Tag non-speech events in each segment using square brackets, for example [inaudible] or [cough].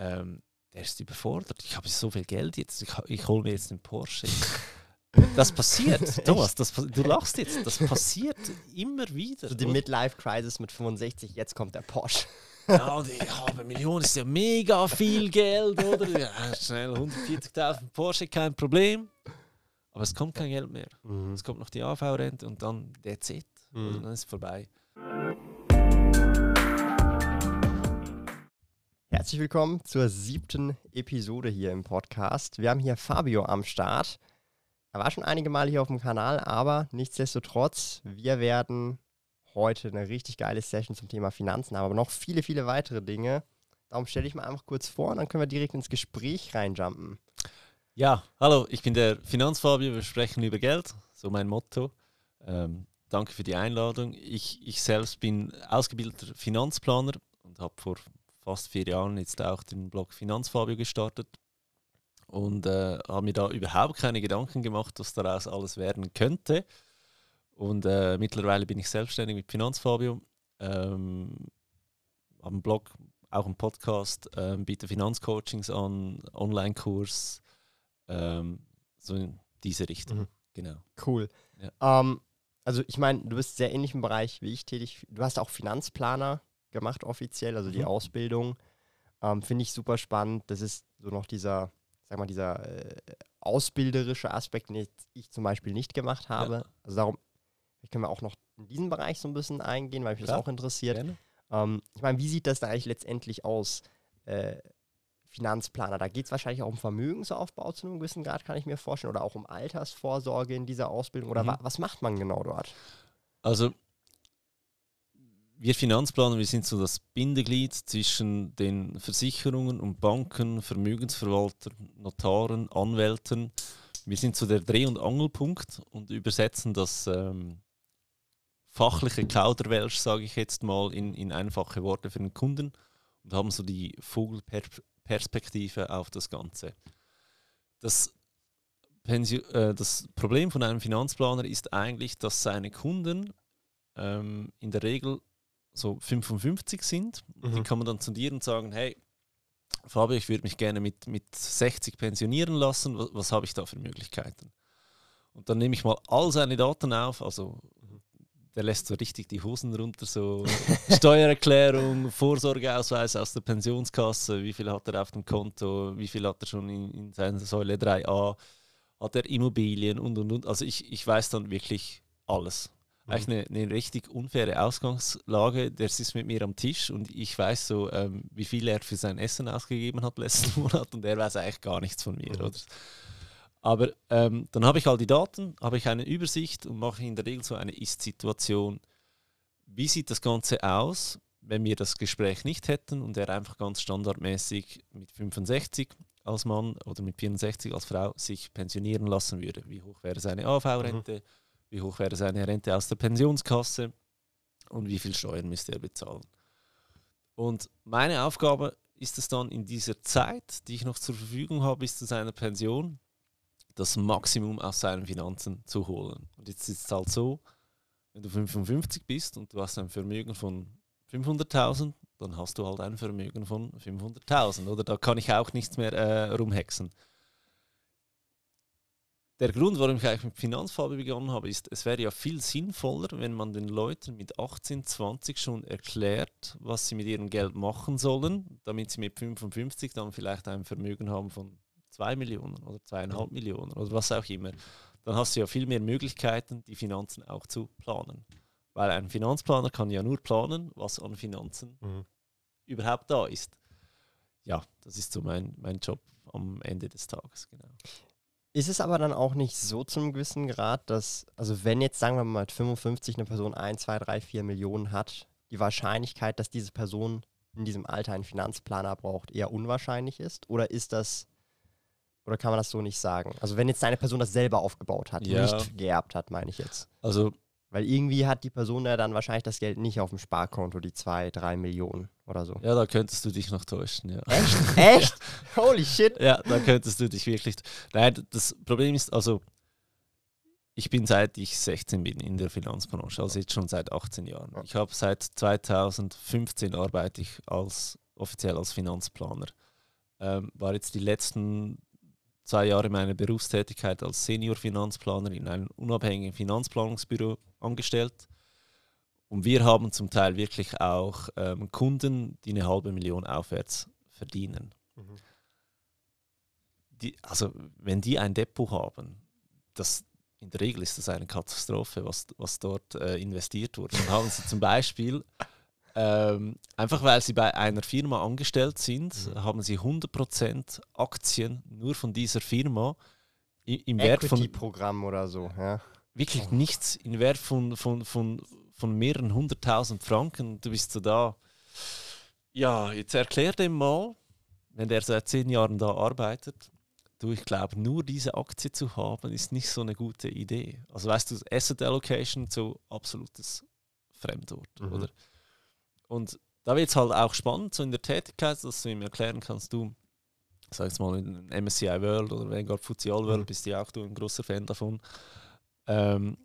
ähm, der ist überfordert. Ich habe so viel Geld jetzt, ich, ich hole mir jetzt einen Porsche. [laughs] Das passiert, Thomas, das, du lachst jetzt, das passiert immer wieder. So die Midlife-Crisis mit 65, jetzt kommt der Porsche. Ja, und ich habe Millionen, ist ja mega viel Geld, oder? Ja, schnell 140.000 Porsche, kein Problem. Aber es kommt kein Geld mehr. Mhm. Es kommt noch die AV-Rente und dann der Z. Mhm. Und dann ist es vorbei. Herzlich willkommen zur siebten Episode hier im Podcast. Wir haben hier Fabio am Start. Er war schon einige Male hier auf dem Kanal, aber nichtsdestotrotz, wir werden heute eine richtig geile Session zum Thema Finanzen haben, aber noch viele, viele weitere Dinge. Darum stelle ich mal einfach kurz vor und dann können wir direkt ins Gespräch reinjumpen. Ja, hallo, ich bin der Finanzfabio, wir sprechen über Geld, so mein Motto. Ähm, danke für die Einladung. Ich, ich selbst bin ausgebildeter Finanzplaner und habe vor fast vier Jahren jetzt auch den Blog Finanzfabio gestartet und äh, habe mir da überhaupt keine Gedanken gemacht, was daraus alles werden könnte. Und äh, mittlerweile bin ich selbstständig mit Finanzfabio, ähm, habe einen Blog, auch einen Podcast, äh, biete Finanzcoachings an, Online-Kurs, ähm, so in diese Richtung. Mhm. Genau. Cool. Ja. Um, ähm, also ich meine, du bist sehr ähnlich im Bereich wie ich tätig. Du hast auch Finanzplaner gemacht offiziell, also die mhm. Ausbildung. Ähm, Finde ich super spannend. Das ist so noch dieser, sag mal, dieser äh, ausbilderische Aspekt, den ich zum Beispiel nicht gemacht habe. Ja. Also darum können wir auch noch in diesen Bereich so ein bisschen eingehen, weil mich Klar. das auch interessiert. Ähm, ich meine, wie sieht das da eigentlich letztendlich aus? Äh, Finanzplaner, da geht es wahrscheinlich auch um Vermögensaufbau zu einem gewissen Grad, kann ich mir vorstellen, oder auch um Altersvorsorge in dieser Ausbildung. Oder mhm. wa was macht man genau dort? Also wir Finanzplaner, wir sind so das Bindeglied zwischen den Versicherungen und Banken, Vermögensverwaltern, Notaren, Anwälten. Wir sind so der Dreh- und Angelpunkt und übersetzen das ähm, fachliche Kauderwelsch, sage ich jetzt mal, in, in einfache Worte für den Kunden und haben so die Vogelperspektive auf das Ganze. Das, äh, das Problem von einem Finanzplaner ist eigentlich, dass seine Kunden ähm, in der Regel so 55 sind. Mhm. Die kann man dann zu dir und sagen, hey, Fabio, ich würde mich gerne mit, mit 60 pensionieren lassen. Was, was habe ich da für Möglichkeiten? Und dann nehme ich mal all seine Daten auf, also der lässt so richtig die Hosen runter, so [laughs] Steuererklärung, Vorsorgeausweis aus der Pensionskasse, wie viel hat er auf dem Konto, wie viel hat er schon in, in seiner Säule 3a, hat er Immobilien und und und. Also ich, ich weiß dann wirklich alles eigentlich eine, eine, richtig unfaire Ausgangslage. Der sitzt mit mir am Tisch und ich weiß so, ähm, wie viel er für sein Essen ausgegeben hat letzten [laughs] Monat und er weiß eigentlich gar nichts von mir. Mhm. Oder? Aber ähm, dann habe ich all die Daten, habe ich eine Übersicht und mache in der Regel so eine Ist-Situation. Wie sieht das Ganze aus, wenn wir das Gespräch nicht hätten und er einfach ganz standardmäßig mit 65 als Mann oder mit 64 als Frau sich pensionieren lassen würde? Wie hoch wäre seine AV-Rente? Mhm wie hoch wäre seine Rente aus der Pensionskasse und wie viel Steuern müsste er bezahlen. Und meine Aufgabe ist es dann in dieser Zeit, die ich noch zur Verfügung habe bis zu seiner Pension, das Maximum aus seinen Finanzen zu holen. Und jetzt ist es halt so, wenn du 55 bist und du hast ein Vermögen von 500.000, dann hast du halt ein Vermögen von 500.000. Oder da kann ich auch nichts mehr äh, rumhexen der Grund, warum ich eigentlich mit Finanzfarbe begonnen habe, ist, es wäre ja viel sinnvoller, wenn man den Leuten mit 18, 20 schon erklärt, was sie mit ihrem Geld machen sollen, damit sie mit 55 dann vielleicht ein Vermögen haben von 2 Millionen oder 2,5 mhm. Millionen oder was auch immer. Dann hast du ja viel mehr Möglichkeiten, die Finanzen auch zu planen. Weil ein Finanzplaner kann ja nur planen, was an Finanzen mhm. überhaupt da ist. Ja, das ist so mein, mein Job am Ende des Tages, genau. Ist es aber dann auch nicht so zum gewissen Grad, dass, also wenn jetzt sagen wir mal mit 55 eine Person 1, 2, 3, 4 Millionen hat, die Wahrscheinlichkeit, dass diese Person in diesem Alter einen Finanzplaner braucht, eher unwahrscheinlich ist? Oder ist das, oder kann man das so nicht sagen? Also wenn jetzt eine Person das selber aufgebaut hat, ja. nicht geerbt hat, meine ich jetzt. Also weil irgendwie hat die Person ja dann wahrscheinlich das Geld nicht auf dem Sparkonto, die zwei, drei Millionen oder so. Ja, da könntest du dich noch täuschen, ja. Echt? [laughs] Echt? Holy shit. Ja, da könntest du dich wirklich. Nein, das Problem ist, also, ich bin seit ich 16 bin in der Finanzbranche, also jetzt schon seit 18 Jahren. Ich habe seit 2015 arbeite ich als offiziell als Finanzplaner. ähm, war jetzt die letzten zwei Jahre meiner Berufstätigkeit als Senior-Finanzplaner in einem unabhängigen Finanzplanungsbüro angestellt. Und wir haben zum Teil wirklich auch ähm, Kunden, die eine halbe Million aufwärts verdienen. Mhm. Die, also wenn die ein Depot haben, das, in der Regel ist das eine Katastrophe, was, was dort äh, investiert wurde. Dann haben sie zum Beispiel, ähm, einfach weil sie bei einer Firma angestellt sind, mhm. haben sie 100% Aktien nur von dieser Firma im Wert von... Programm oder so, ja. Wirklich oh. nichts im Wert von, von, von, von mehreren hunderttausend Franken. Du bist so da. Ja, jetzt erklär dem mal, wenn der seit zehn Jahren da arbeitet, du, ich glaube, nur diese Aktie zu haben, ist nicht so eine gute Idee. Also weißt du, Asset Allocation so absolutes Fremdwort, mhm. oder? Und da wird es halt auch spannend, so in der Tätigkeit, dass du ihm erklären kannst, du, sag jetzt mal in MSCI World oder Vanguard FTSE All World, mhm. bist ja auch du ein großer Fan davon, ähm,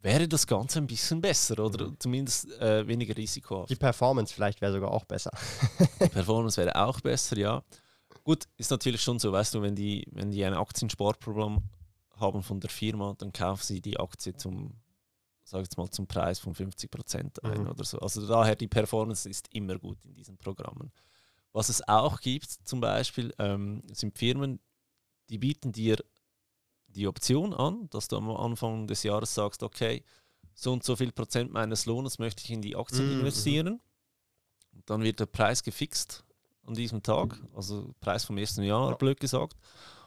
wäre das Ganze ein bisschen besser oder mhm. zumindest äh, weniger Risiko. Die Performance vielleicht wäre sogar auch besser. die [laughs] Performance wäre auch besser, ja. Gut, ist natürlich schon so, weißt du, wenn die, wenn die ein Aktiensparprogramm haben von der Firma, dann kaufen sie die Aktie zum, sag jetzt mal, zum Preis von 50 Prozent ein mhm. oder so. Also daher die Performance ist immer gut in diesen Programmen. Was es auch gibt, zum Beispiel, ähm, sind Firmen, die bieten dir die Option an, dass du am Anfang des Jahres sagst, okay, so und so viel Prozent meines Lohnes möchte ich in die Aktien mhm. investieren. Und dann wird der Preis gefixt an diesem Tag, also Preis vom ersten Jahr, ja. blöd gesagt.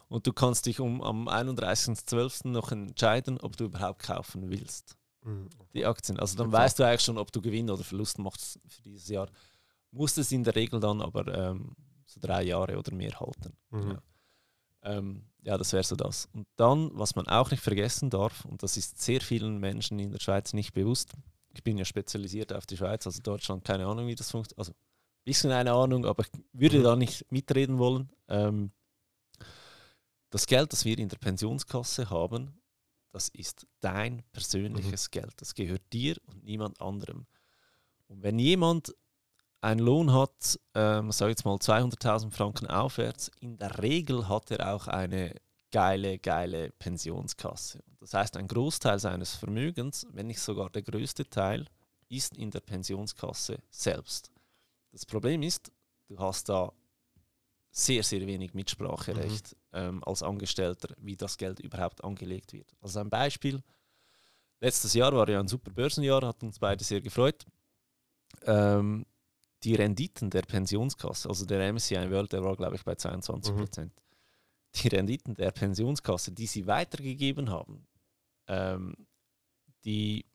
Und du kannst dich um am 31.12. noch entscheiden, ob du überhaupt kaufen willst. Mhm. Die Aktien. Also dann weißt du eigentlich schon, ob du Gewinn oder Verlust machst für dieses Jahr. Musst es in der Regel dann aber ähm, so drei Jahre oder mehr halten. Mhm. Ja. Ähm, ja, das wäre so das. Und dann, was man auch nicht vergessen darf, und das ist sehr vielen Menschen in der Schweiz nicht bewusst, ich bin ja spezialisiert auf die Schweiz, also Deutschland, keine Ahnung, wie das funktioniert. Also ein bisschen eine Ahnung, aber ich würde mhm. da nicht mitreden wollen. Ähm, das Geld, das wir in der Pensionskasse haben, das ist dein persönliches mhm. Geld. Das gehört dir und niemand anderem. Und wenn jemand einen Lohn hat, ähm, sage jetzt mal 200.000 Franken aufwärts, in der Regel hat er auch eine geile, geile Pensionskasse. Das heißt, ein Großteil seines Vermögens, wenn nicht sogar der größte Teil, ist in der Pensionskasse selbst. Das Problem ist, du hast da sehr, sehr wenig Mitspracherecht mhm. ähm, als Angestellter, wie das Geld überhaupt angelegt wird. Also ein Beispiel. Letztes Jahr war ja ein super Börsenjahr, hat uns beide sehr gefreut. Ähm, die Renditen der Pensionskasse, also der MSCI World, der war glaube ich bei 22 Prozent. Mhm. Die Renditen der Pensionskasse, die sie weitergegeben haben, ähm, die,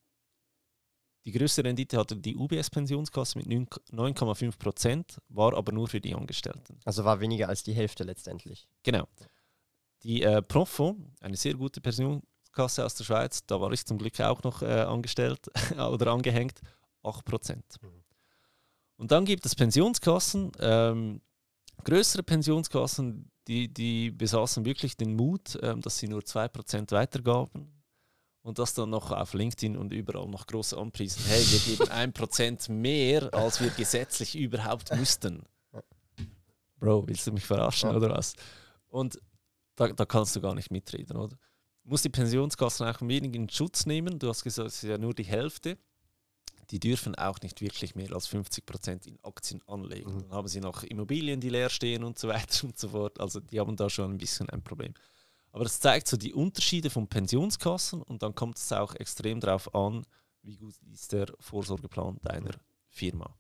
die größte Rendite hatte die UBS-Pensionskasse mit 9,5 Prozent, war aber nur für die Angestellten. Also war weniger als die Hälfte letztendlich. Genau. Die äh, Profo, eine sehr gute Pensionskasse aus der Schweiz, da war ich zum Glück auch noch äh, angestellt [laughs] oder angehängt, 8 Prozent. Mhm. Und dann gibt es Pensionskassen, ähm, größere Pensionskassen, die, die besaßen wirklich den Mut, ähm, dass sie nur 2% weitergaben und das dann noch auf LinkedIn und überall noch groß anpriesen. Hey, wir geben 1% mehr, als wir gesetzlich überhaupt müssten. Bro, willst du mich verarschen oder was? Und da, da kannst du gar nicht mitreden, oder? Du musst die Pensionskassen auch ein wenig in Schutz nehmen. Du hast gesagt, es ist ja nur die Hälfte die dürfen auch nicht wirklich mehr als 50 Prozent in Aktien anlegen. Mhm. Dann haben sie noch Immobilien, die leer stehen und so weiter und so fort. Also die haben da schon ein bisschen ein Problem. Aber das zeigt so die Unterschiede von Pensionskassen und dann kommt es auch extrem darauf an, wie gut ist der Vorsorgeplan deiner Firma.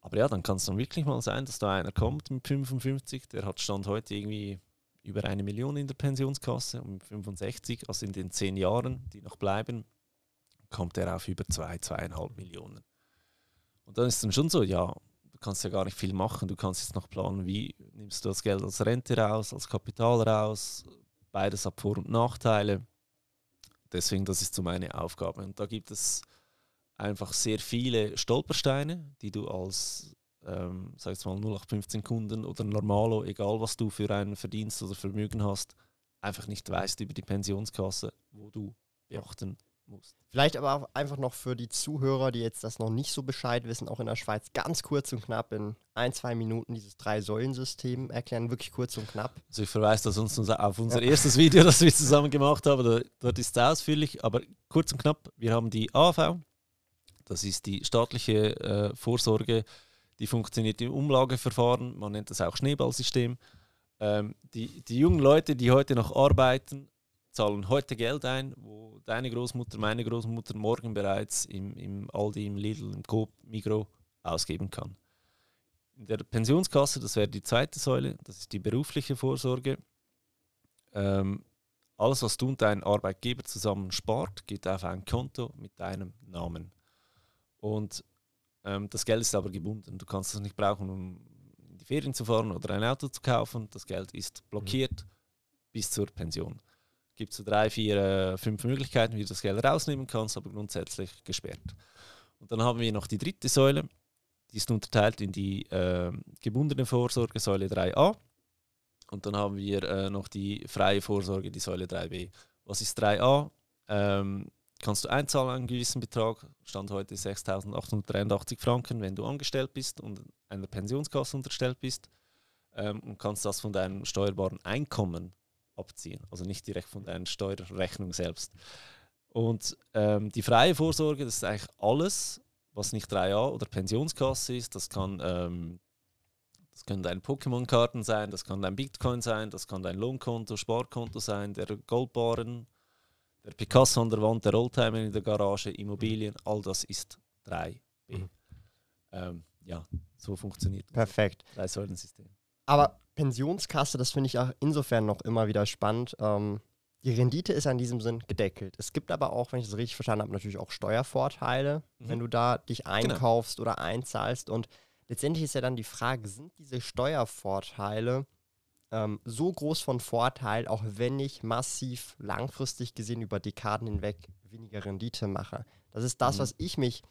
Aber ja, dann kann es dann wirklich mal sein, dass da einer kommt mit 55, der hat Stand heute irgendwie über eine Million in der Pensionskasse und mit 65, also in den zehn Jahren, die noch bleiben, kommt er auf über zwei, zweieinhalb Millionen. Und dann ist es dann schon so, ja, du kannst ja gar nicht viel machen. Du kannst jetzt noch planen, wie nimmst du das Geld als Rente raus, als Kapital raus. Beides hat Vor- und Nachteile. Deswegen, das ist so meine Aufgabe. Und da gibt es einfach sehr viele Stolpersteine, die du als, ähm, sag jetzt mal, 0815 Kunden oder Normalo, egal was du für einen Verdienst oder Vermögen hast, einfach nicht weißt über die Pensionskasse, wo du beachten musst. Vielleicht aber auch einfach noch für die Zuhörer, die jetzt das noch nicht so Bescheid wissen, auch in der Schweiz ganz kurz und knapp in ein, zwei Minuten dieses Drei-Säulen-System erklären, wirklich kurz und knapp. Also ich verweise da sonst auf unser ja. erstes Video, das wir zusammen gemacht haben, da, dort ist es ausführlich, aber kurz und knapp, wir haben die AV, das ist die staatliche äh, Vorsorge, die funktioniert im Umlageverfahren, man nennt das auch Schneeballsystem. Ähm, die, die jungen Leute, die heute noch arbeiten, zahlen heute Geld ein, wo deine Großmutter, meine Großmutter morgen bereits im, im Aldi, im Lidl, im Coop, Migro ausgeben kann. In der Pensionskasse, das wäre die zweite Säule, das ist die berufliche Vorsorge. Ähm, alles, was du und dein Arbeitgeber zusammen spart, geht auf ein Konto mit deinem Namen. Und ähm, das Geld ist aber gebunden. Du kannst es nicht brauchen, um in die Ferien zu fahren oder ein Auto zu kaufen. Das Geld ist blockiert mhm. bis zur Pension. Gibt so drei, vier, äh, fünf Möglichkeiten, wie du das Geld rausnehmen kannst, aber grundsätzlich gesperrt. Und dann haben wir noch die dritte Säule. Die ist unterteilt in die äh, gebundene Vorsorge, Säule 3a. Und dann haben wir äh, noch die freie Vorsorge, die Säule 3b. Was ist 3a? Ähm, kannst du einzahlen einen gewissen Betrag, Stand heute 6.883 Franken, wenn du angestellt bist und einer Pensionskasse unterstellt bist ähm, und kannst das von deinem steuerbaren Einkommen abziehen, also nicht direkt von deiner Steuerrechnung selbst. Und ähm, die freie Vorsorge, das ist eigentlich alles, was nicht 3a oder Pensionskasse ist. Das kann, ähm, das können deine Pokémon-Karten sein, das kann dein Bitcoin sein, das kann dein Lohnkonto, Sparkonto sein, der Goldbaren, der Picasso an der Wand, der Oldtimer in der Garage, Immobilien, all das ist 3b. Mhm. Ähm, ja, so funktioniert das. Perfekt. Drei Säulen-System. Aber Pensionskasse, das finde ich auch insofern noch immer wieder spannend. Ähm, die Rendite ist an diesem Sinn gedeckelt. Es gibt aber auch, wenn ich das richtig verstanden habe, natürlich auch Steuervorteile, mhm. wenn du da dich genau. einkaufst genau. oder einzahlst. Und letztendlich ist ja dann die Frage, sind diese Steuervorteile ähm, so groß von Vorteil, auch wenn ich massiv langfristig gesehen über Dekaden hinweg weniger Rendite mache. Das ist das, mhm. was ich mich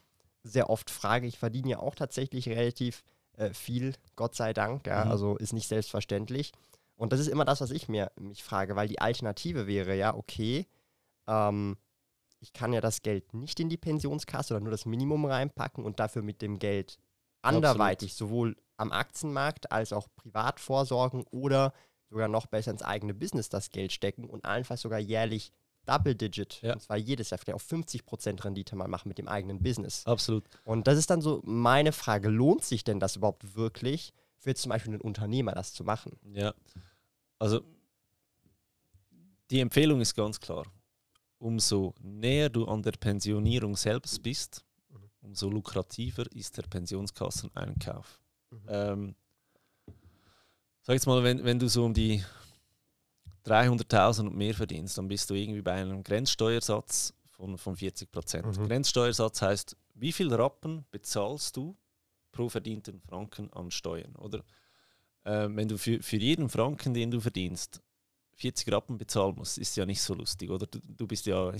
sehr oft frage. Ich verdiene ja auch tatsächlich relativ äh, viel, Gott sei Dank. Ja, mhm. Also ist nicht selbstverständlich. Und das ist immer das, was ich mir mich frage, weil die Alternative wäre ja, okay, ähm, ich kann ja das Geld nicht in die Pensionskasse oder nur das Minimum reinpacken und dafür mit dem Geld anderweitig Absolut. sowohl am Aktienmarkt als auch privat vorsorgen oder sogar noch besser ins eigene Business das Geld stecken und allenfalls sogar jährlich Double Digit, ja. und zwar jedes Jahr vielleicht auf 50% Rendite mal machen mit dem eigenen Business. Absolut. Und das ist dann so meine Frage, lohnt sich denn das überhaupt wirklich für zum Beispiel einen Unternehmer das zu machen? Ja, also die Empfehlung ist ganz klar. Umso näher du an der Pensionierung selbst bist, mhm. umso lukrativer ist der Pensionskasseneinkauf. Mhm. Ähm, sag jetzt mal, wenn, wenn du so um die 300.000 und mehr verdienst, dann bist du irgendwie bei einem Grenzsteuersatz von, von 40 Prozent. Mhm. Grenzsteuersatz heißt, wie viel Rappen bezahlst du pro verdienten Franken an Steuern? Oder äh, wenn du für, für jeden Franken, den du verdienst, 40 Rappen bezahlen musst, ist ja nicht so lustig, oder? Du, du bist ja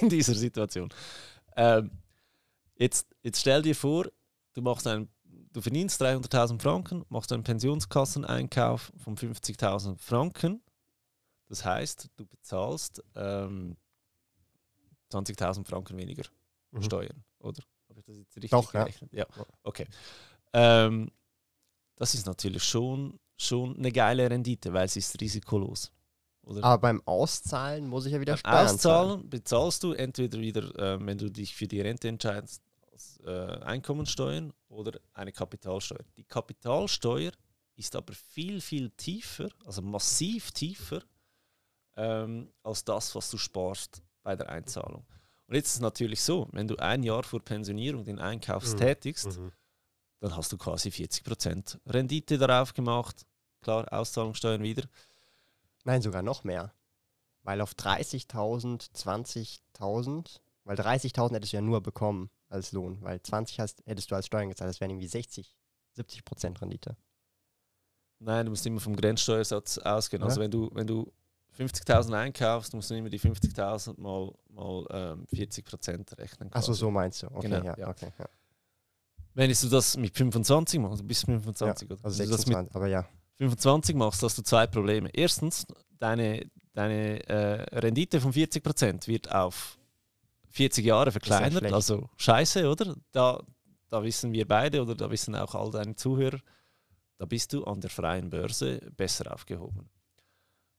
in [laughs] dieser Situation. Ähm, jetzt, jetzt stell dir vor, du machst einen du verdienst 300.000 Franken, machst einen Pensionskasseneinkauf von 50.000 Franken. Das heißt, du bezahlst ähm, 20.000 Franken weniger mhm. Steuern, oder? Habe ich das jetzt richtig Doch, gerechnet? Ja, ja. okay. Ähm, das ist natürlich schon, schon eine geile Rendite, weil es ist risikolos. Oder? Aber beim Auszahlen muss ich ja wieder Steuern Auszahlen zahlen. bezahlst du entweder wieder, äh, wenn du dich für die Rente entscheidest, äh, Einkommensteuern oder eine Kapitalsteuer. Die Kapitalsteuer ist aber viel, viel tiefer, also massiv tiefer, ähm, als das, was du sparst bei der Einzahlung. Und jetzt ist es natürlich so, wenn du ein Jahr vor Pensionierung den Einkauf mhm. tätigst, mhm. dann hast du quasi 40% Rendite darauf gemacht. Klar, Auszahlungssteuern wieder. Nein, sogar noch mehr. Weil auf 30.000, 20.000, weil 30.000 hättest du ja nur bekommen als Lohn, weil 20 hast, hättest du als Steuern gezahlt, das wären irgendwie 60, 70 Prozent Rendite. Nein, du musst immer vom Grenzsteuersatz ausgehen. Also ja. Also wenn du, wenn du 50.000 einkaufst, musst du immer die 50.000 mal, mal ähm, 40 Prozent rechnen. Achso, so meinst du. Okay, genau, ja, ja. Okay, ja. Wenn du das mit 25 machst, also bis 25 ja, also 26, aber ja. 25 machst, hast du zwei Probleme. Erstens, deine, deine äh, Rendite von 40% wird auf 40 Jahre verkleinert, also scheiße, oder? Da, da wissen wir beide oder da wissen auch all deine Zuhörer, da bist du an der freien Börse besser aufgehoben.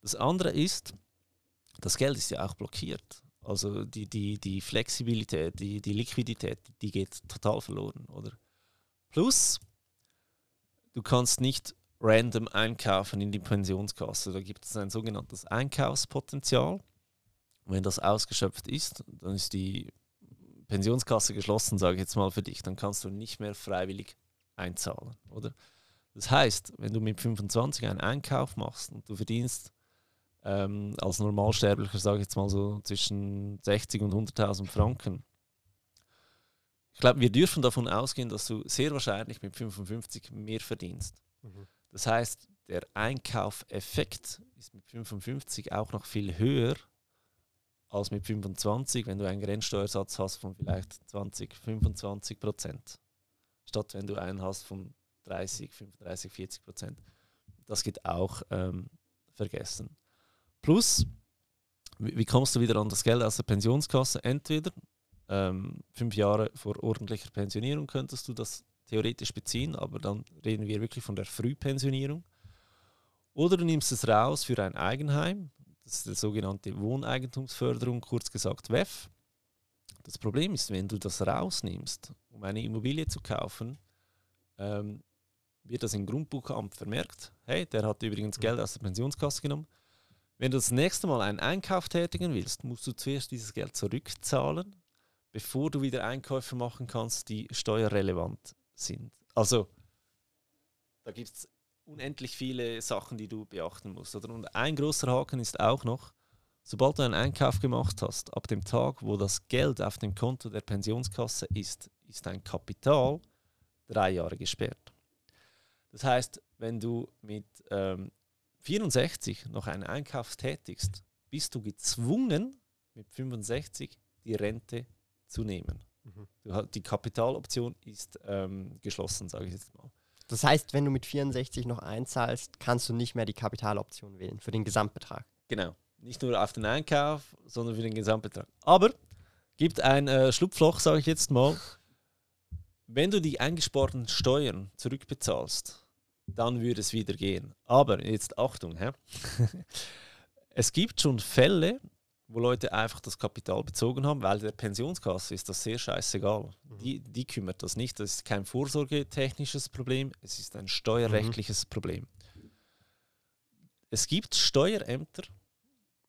Das andere ist, das Geld ist ja auch blockiert. Also die, die, die Flexibilität, die, die Liquidität, die geht total verloren, oder? Plus, du kannst nicht random einkaufen in die Pensionskasse. Da gibt es ein sogenanntes Einkaufspotenzial. Und wenn das ausgeschöpft ist, dann ist die Pensionskasse geschlossen, sage ich jetzt mal für dich. Dann kannst du nicht mehr freiwillig einzahlen, oder? Das heißt, wenn du mit 25 einen Einkauf machst und du verdienst ähm, als Normalsterblicher, sage ich jetzt mal so zwischen 60 und 100.000 Franken, ich glaube, wir dürfen davon ausgehen, dass du sehr wahrscheinlich mit 55 mehr verdienst. Mhm. Das heißt, der Einkaufeffekt ist mit 55 auch noch viel höher als mit 25, wenn du einen Grenzsteuersatz hast von vielleicht 20, 25 Prozent. Statt wenn du einen hast von 30, 35, 40 Prozent. Das geht auch ähm, vergessen. Plus, wie, kommst du wieder an das Geld aus der Pensionskasse? Entweder ähm, fünf Jahre vor ordentlicher Pensionierung könntest du das theoretisch beziehen, aber dann reden wir wirklich von der Frühpensionierung. Oder du nimmst es raus für ein Eigenheim, das ist die sogenannte Wohneigentumsförderung, kurz gesagt WEF. Das Problem ist, wenn du das rausnimmst, um eine Immobilie zu kaufen, ähm, wird das im Grundbuchamt vermerkt. Hey, der hat übrigens Geld aus der Pensionskasse genommen. Wenn du das nächste Mal einen Einkauf tätigen willst, musst du zuerst dieses Geld zurückzahlen, bevor du wieder Einkäufe machen kannst, die steuerrelevant sind. Also, da gibt es unendlich viele Sachen, die du beachten musst. Oder? Und ein großer Haken ist auch noch, sobald du einen Einkauf gemacht hast, ab dem Tag, wo das Geld auf dem Konto der Pensionskasse ist, ist dein Kapital drei Jahre gesperrt. Das heißt, wenn du mit ähm, 64 noch einen Einkauf tätigst, bist du gezwungen, mit 65 die Rente zu nehmen. Mhm. Die Kapitaloption ist ähm, geschlossen, sage ich jetzt mal. Das heißt, wenn du mit 64 noch einzahlst, kannst du nicht mehr die Kapitaloption wählen für den Gesamtbetrag. Genau. Nicht nur auf den Einkauf, sondern für den Gesamtbetrag. Aber gibt ein äh, Schlupfloch, sage ich jetzt mal. Wenn du die eingesparten Steuern zurückbezahlst, dann würde es wieder gehen. Aber jetzt Achtung, hä? [laughs] es gibt schon Fälle, wo Leute einfach das Kapital bezogen haben, weil der Pensionskasse ist das sehr scheißegal. Die, die kümmert das nicht. Das ist kein vorsorgetechnisches Problem, es ist ein steuerrechtliches Problem. Es gibt Steuerämter,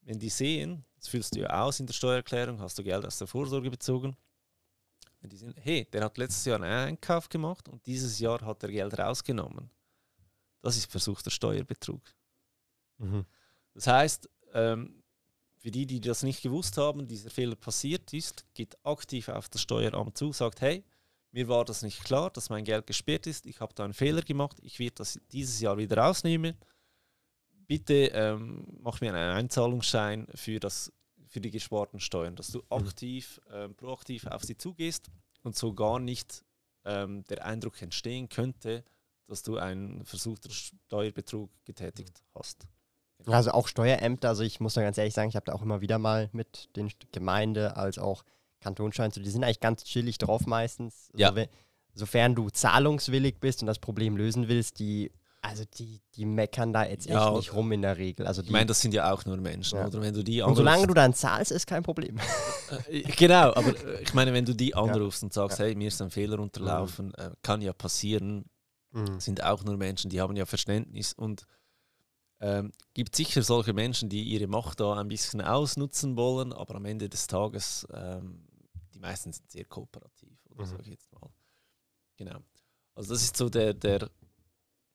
wenn die sehen, das füllst du ja aus in der Steuererklärung, hast du Geld aus der Vorsorge bezogen. Wenn die sehen, hey, der hat letztes Jahr einen Einkauf gemacht und dieses Jahr hat er Geld rausgenommen. Das ist versuchter Steuerbetrug. Das heißt, ähm, für die, die das nicht gewusst haben, dieser Fehler passiert ist, geht aktiv auf das Steueramt zu, sagt, hey, mir war das nicht klar, dass mein Geld gesperrt ist, ich habe da einen Fehler gemacht, ich werde das dieses Jahr wieder rausnehmen. Bitte ähm, mach mir einen Einzahlungsschein für, das, für die gesparten Steuern, dass du aktiv, ähm, proaktiv auf sie zugehst und so gar nicht ähm, der Eindruck entstehen könnte, dass du einen versuchten Steuerbetrug getätigt hast. Also auch Steuerämter, also ich muss da ganz ehrlich sagen, ich habe da auch immer wieder mal mit den Gemeinde als auch Kantonschein, so, die sind eigentlich ganz chillig drauf meistens. Ja. So, sofern du zahlungswillig bist und das Problem lösen willst, die, also die, die meckern da jetzt Ja, echt nicht rum in der Regel. Also die, Ich meine, das sind ja auch nur Menschen, Ja. oder? Wenn du die und solange anrufst- du dann zahlst, ist kein Problem. Äh, genau, aber äh, ich meine, wenn du die anrufst und sagst, Ja. hey, mir ist ein Fehler unterlaufen, äh, kann ja passieren, sind auch nur Menschen, die haben ja Verständnis und ähm, gibt sicher solche Menschen, die ihre Macht da ein bisschen ausnutzen wollen, aber am Ende des Tages, ähm, die meisten sind sehr kooperativ, oder Mhm. sage ich jetzt mal. Genau. Also das ist so der, der,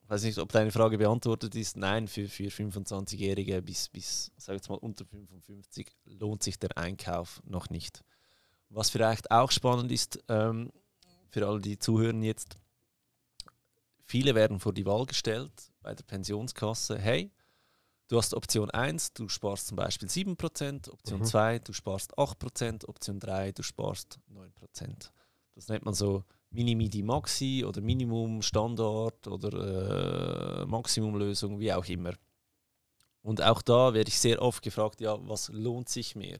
ich weiß nicht, ob deine Frage beantwortet ist. Nein, für, für 25-Jährige bis, bis, sag jetzt mal, unter 55 lohnt sich der Einkauf noch nicht. Was vielleicht auch spannend ist, ähm, für alle, die zuhören jetzt, viele werden vor die Wahl gestellt bei der Pensionskasse, hey, du hast Option 1, du sparst zum Beispiel 7%, Option Mhm. 2, du sparst 8%, Option 3, du sparst 9%. Das nennt man so Mini-Midi Maxi oder Minimum Standard oder äh, Maximumlösung, wie auch immer. Und auch da werde ich sehr oft gefragt, ja, was lohnt sich mehr?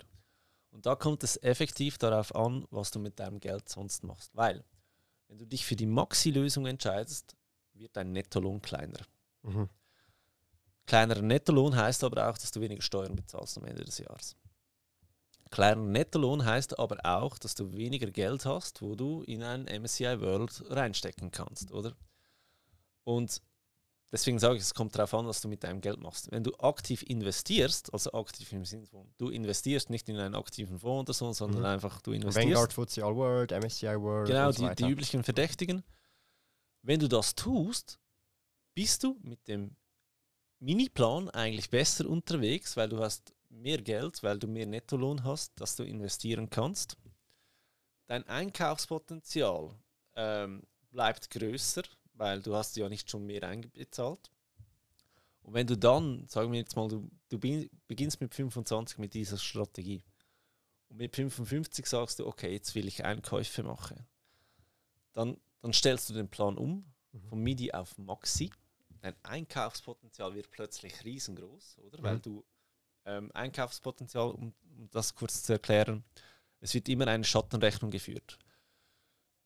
Und da kommt es effektiv darauf an, was du mit deinem Geld sonst machst. Weil, wenn du dich für die Maxi-Lösung entscheidest, wird dein Nettolohn kleiner. Mhm. Kleinerer Nettolohn heißt aber auch, dass du weniger Steuern bezahlst am Ende des Jahres. Kleiner Nettolohn heißt aber auch, dass du weniger Geld hast, wo du in ein MSCI World reinstecken kannst, oder? Und deswegen sage ich, es kommt darauf an, was du mit deinem Geld machst. Wenn du aktiv investierst, also aktiv im Sinne von, du investierst nicht in einen aktiven Fonds oder so, sondern Mhm. einfach du investierst. Vanguard, FTSE All World, MSCI World. Genau, so die, weiter. die üblichen Verdächtigen. Wenn du das tust, bist du mit dem Miniplan eigentlich besser unterwegs, weil du hast mehr Geld, weil du mehr Nettolohn hast, dass du investieren kannst. Dein Einkaufspotenzial ähm, bleibt größer, weil du hast ja nicht schon mehr eingezahlt. Und wenn du dann, sagen wir jetzt mal, du, du be- beginnst mit 25 mit dieser Strategie und mit 55 sagst du, okay, jetzt will ich Einkäufe machen, dann, dann stellst du den Plan um von MIDI auf Maxi. Dein Einkaufspotenzial wird plötzlich riesengroß, oder? Weil Mhm. du ähm, Einkaufspotenzial, um, um das kurz zu erklären, es wird immer eine Schattenrechnung geführt.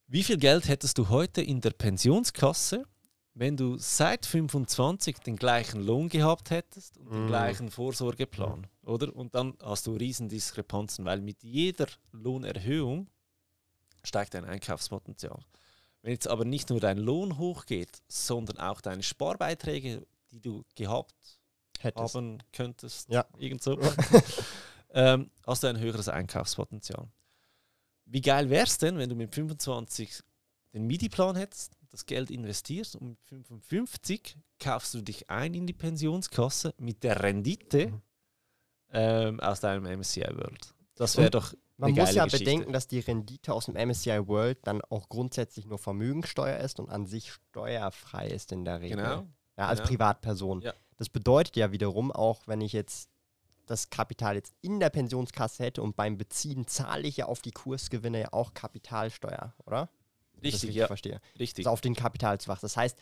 Wie viel Geld hättest du heute in der Pensionskasse, wenn du seit 25 den gleichen Lohn gehabt hättest und den Mm. gleichen Vorsorgeplan, oder? Und dann hast du Riesendiskrepanzen, weil mit jeder Lohnerhöhung steigt dein Einkaufspotenzial. Wenn jetzt aber nicht nur dein Lohn hochgeht, sondern auch deine Sparbeiträge, die du gehabt Hättest. haben könntest, Ja. irgend so, [laughs] ähm, hast du ein höheres Einkaufspotenzial. Wie geil wäre es denn, wenn du mit 25 den MIDI-Plan hättest, das Geld investierst und mit 55 kaufst du dich ein in die Pensionskasse mit der Rendite Mhm. ähm, aus deinem MSCI World. Das wäre doch Man eine muss ja Geschichte. bedenken, dass die Rendite aus dem MSCI World dann auch grundsätzlich nur Vermögensteuer ist und an sich steuerfrei ist in der Regel. Genau. Ja, als genau. Privatperson. Ja. Das bedeutet ja wiederum auch, wenn ich jetzt das Kapital jetzt in der Pensionskasse hätte und beim Beziehen zahle ich ja auf die Kursgewinne ja auch Kapitalsteuer, oder? Ich das Richtig, ja, verstehe. richtig. Also auf den Kapitalzuwachs. Das heißt,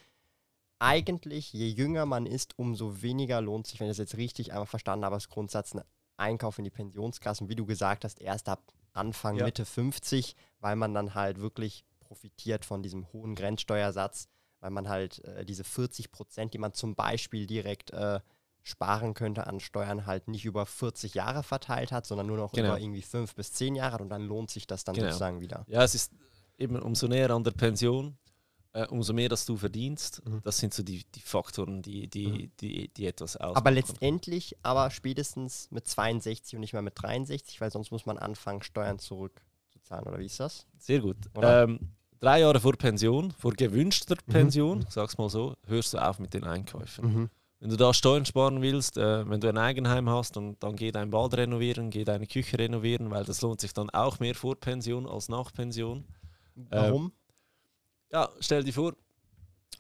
eigentlich, je jünger man ist, umso weniger lohnt sich, wenn ich das jetzt richtig einmal verstanden habe, als Grundsatz, ein Einkauf in die Pensionskasse. Und wie du gesagt hast, erst ab Anfang, Ja. Mitte 50, weil man dann halt wirklich profitiert von diesem hohen Grenzsteuersatz, weil man halt äh, diese 40 Prozent, die man zum Beispiel direkt äh, sparen könnte an Steuern, halt nicht über 40 Jahre verteilt hat, sondern nur noch Genau. über irgendwie 5 bis 10 Jahre und dann lohnt sich das dann Genau. sozusagen wieder. Ja, es ist eben umso näher an der Pension, äh, umso mehr, dass du verdienst. Mhm. Das sind so die, die Faktoren, die, die, Mhm. die, die etwas ausmachen. Aber letztendlich, aber spätestens mit 62 und nicht mehr mit 63, weil sonst muss man anfangen, Steuern zurückzuzahlen, oder wie ist das? Sehr gut. Ähm, drei Jahre vor Pension, vor gewünschter Mhm. Pension, sag's mal so, hörst du auf mit den Einkäufen. Wenn du da Steuern sparen willst, äh, wenn du ein Eigenheim hast, und dann geh dein Bad renovieren, geh deine Küche renovieren, weil das lohnt sich dann auch mehr vor Pension als nach Pension. Warum? Ja, stell dir vor,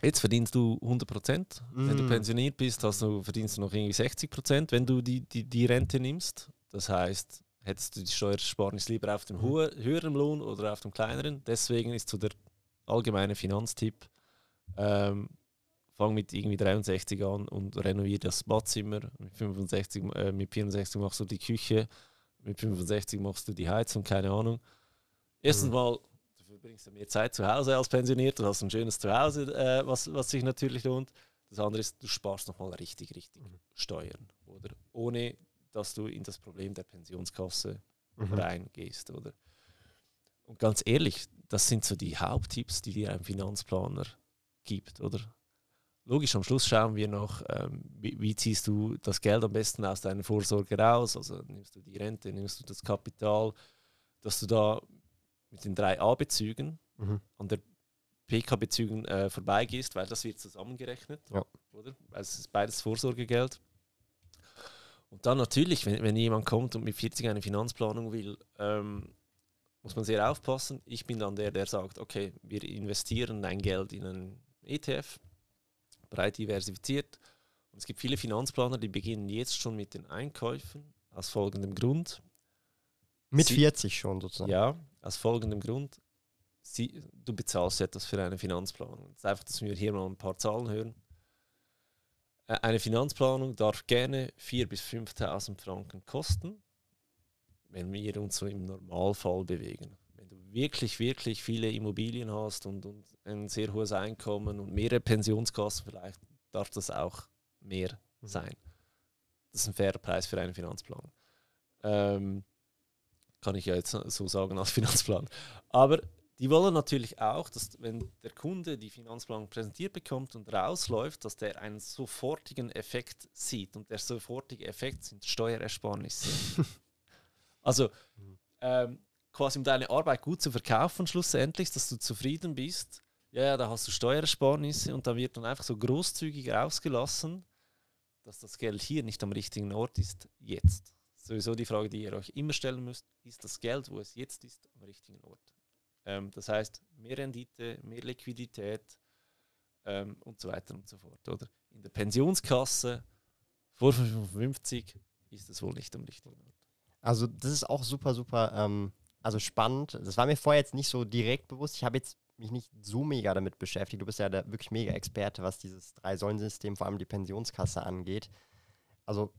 jetzt verdienst du 100 Prozent. Wenn du Mm. pensioniert bist, hast du, verdienst du noch irgendwie 60 Prozent, wenn du die, die, die Rente nimmst. Das heißt, hättest du die Steuersparnis lieber auf dem Mhm. hohe, höheren Lohn oder auf dem kleineren. Deswegen ist so der allgemeine Finanztipp, ähm, fang mit irgendwie 63 an und renovier das Badzimmer. Mit, 65, äh, mit 64 machst du die Küche. Mit 65 machst du die Heizung, keine Ahnung. Erstens Mhm. mal, verbringst ja mehr Zeit zu Hause als pensioniert. Du hast ein schönes Zuhause, äh, was, was sich natürlich lohnt. Das andere ist, du sparst nochmal richtig, richtig Mhm. Steuern. Oder? Ohne, dass du in das Problem der Pensionskasse Mhm. reingehst, oder? Und ganz ehrlich, das sind so die Haupttipps, die dir ein Finanzplaner gibt, oder? Logisch, am Schluss schauen wir noch, ähm, wie, wie ziehst du das Geld am besten aus deiner Vorsorge raus? Also nimmst du die Rente, nimmst du das Kapital, dass du da mit den drei A-Bezügen Mhm. an der PK-Bezügen äh, vorbeigehst, weil das wird zusammengerechnet, Ja. oder? Also es ist beides Vorsorgegeld. Und dann natürlich, wenn, wenn jemand kommt und mit 40 eine Finanzplanung will, ähm, muss man sehr aufpassen. Ich bin dann der, der sagt, okay, wir investieren dein Geld in einen ETF, breit diversifiziert. Und es gibt viele Finanzplaner, die beginnen jetzt schon mit den Einkäufen aus folgendem Grund. Mit Sie- 40 schon sozusagen. Ja, aus folgendem Grund. Sie, du bezahlst etwas für eine Finanzplanung. Das ist einfach, dass wir hier mal ein paar Zahlen hören. Ä- Eine Finanzplanung darf gerne 4.000 bis 5.000 Franken kosten. wenn wir uns so im Normalfall bewegen. Wenn du wirklich, wirklich viele Immobilien hast und, und ein sehr hohes Einkommen und mehrere Pensionskassen, vielleicht darf das auch mehr mhm. sein. Das ist ein fairer Preis für einen Finanzplan. Ähm, kann ich ja jetzt so sagen als [laughs] Finanzplan. Aber die wollen natürlich auch, dass wenn der Kunde die Finanzplanung präsentiert bekommt und rausläuft, dass der einen sofortigen Effekt sieht. Und der sofortige Effekt sind Steuerersparnisse. [laughs] also ähm, quasi um deine Arbeit gut zu verkaufen, schlussendlich, dass du zufrieden bist. Ja, ja, da hast du Steuerersparnisse und da wird dann einfach so großzügig rausgelassen, dass das Geld hier nicht am richtigen Ort ist, jetzt. Sowieso die Frage, die ihr euch immer stellen müsst, ist das Geld, wo es jetzt ist, am richtigen Ort? Ähm, das heißt, mehr Rendite, mehr Liquidität ähm, und so weiter und so fort. Oder? In der Pensionskasse vor 55 ist es wohl nicht am richtigen Ort. Also das ist auch super, super ähm, also spannend. Das war mir vorher jetzt nicht so direkt bewusst. Ich habe jetzt mich nicht so mega damit beschäftigt. Du bist ja der wirklich mega Experte, was dieses Drei-Säulen-System, vor allem die Pensionskasse angeht. Also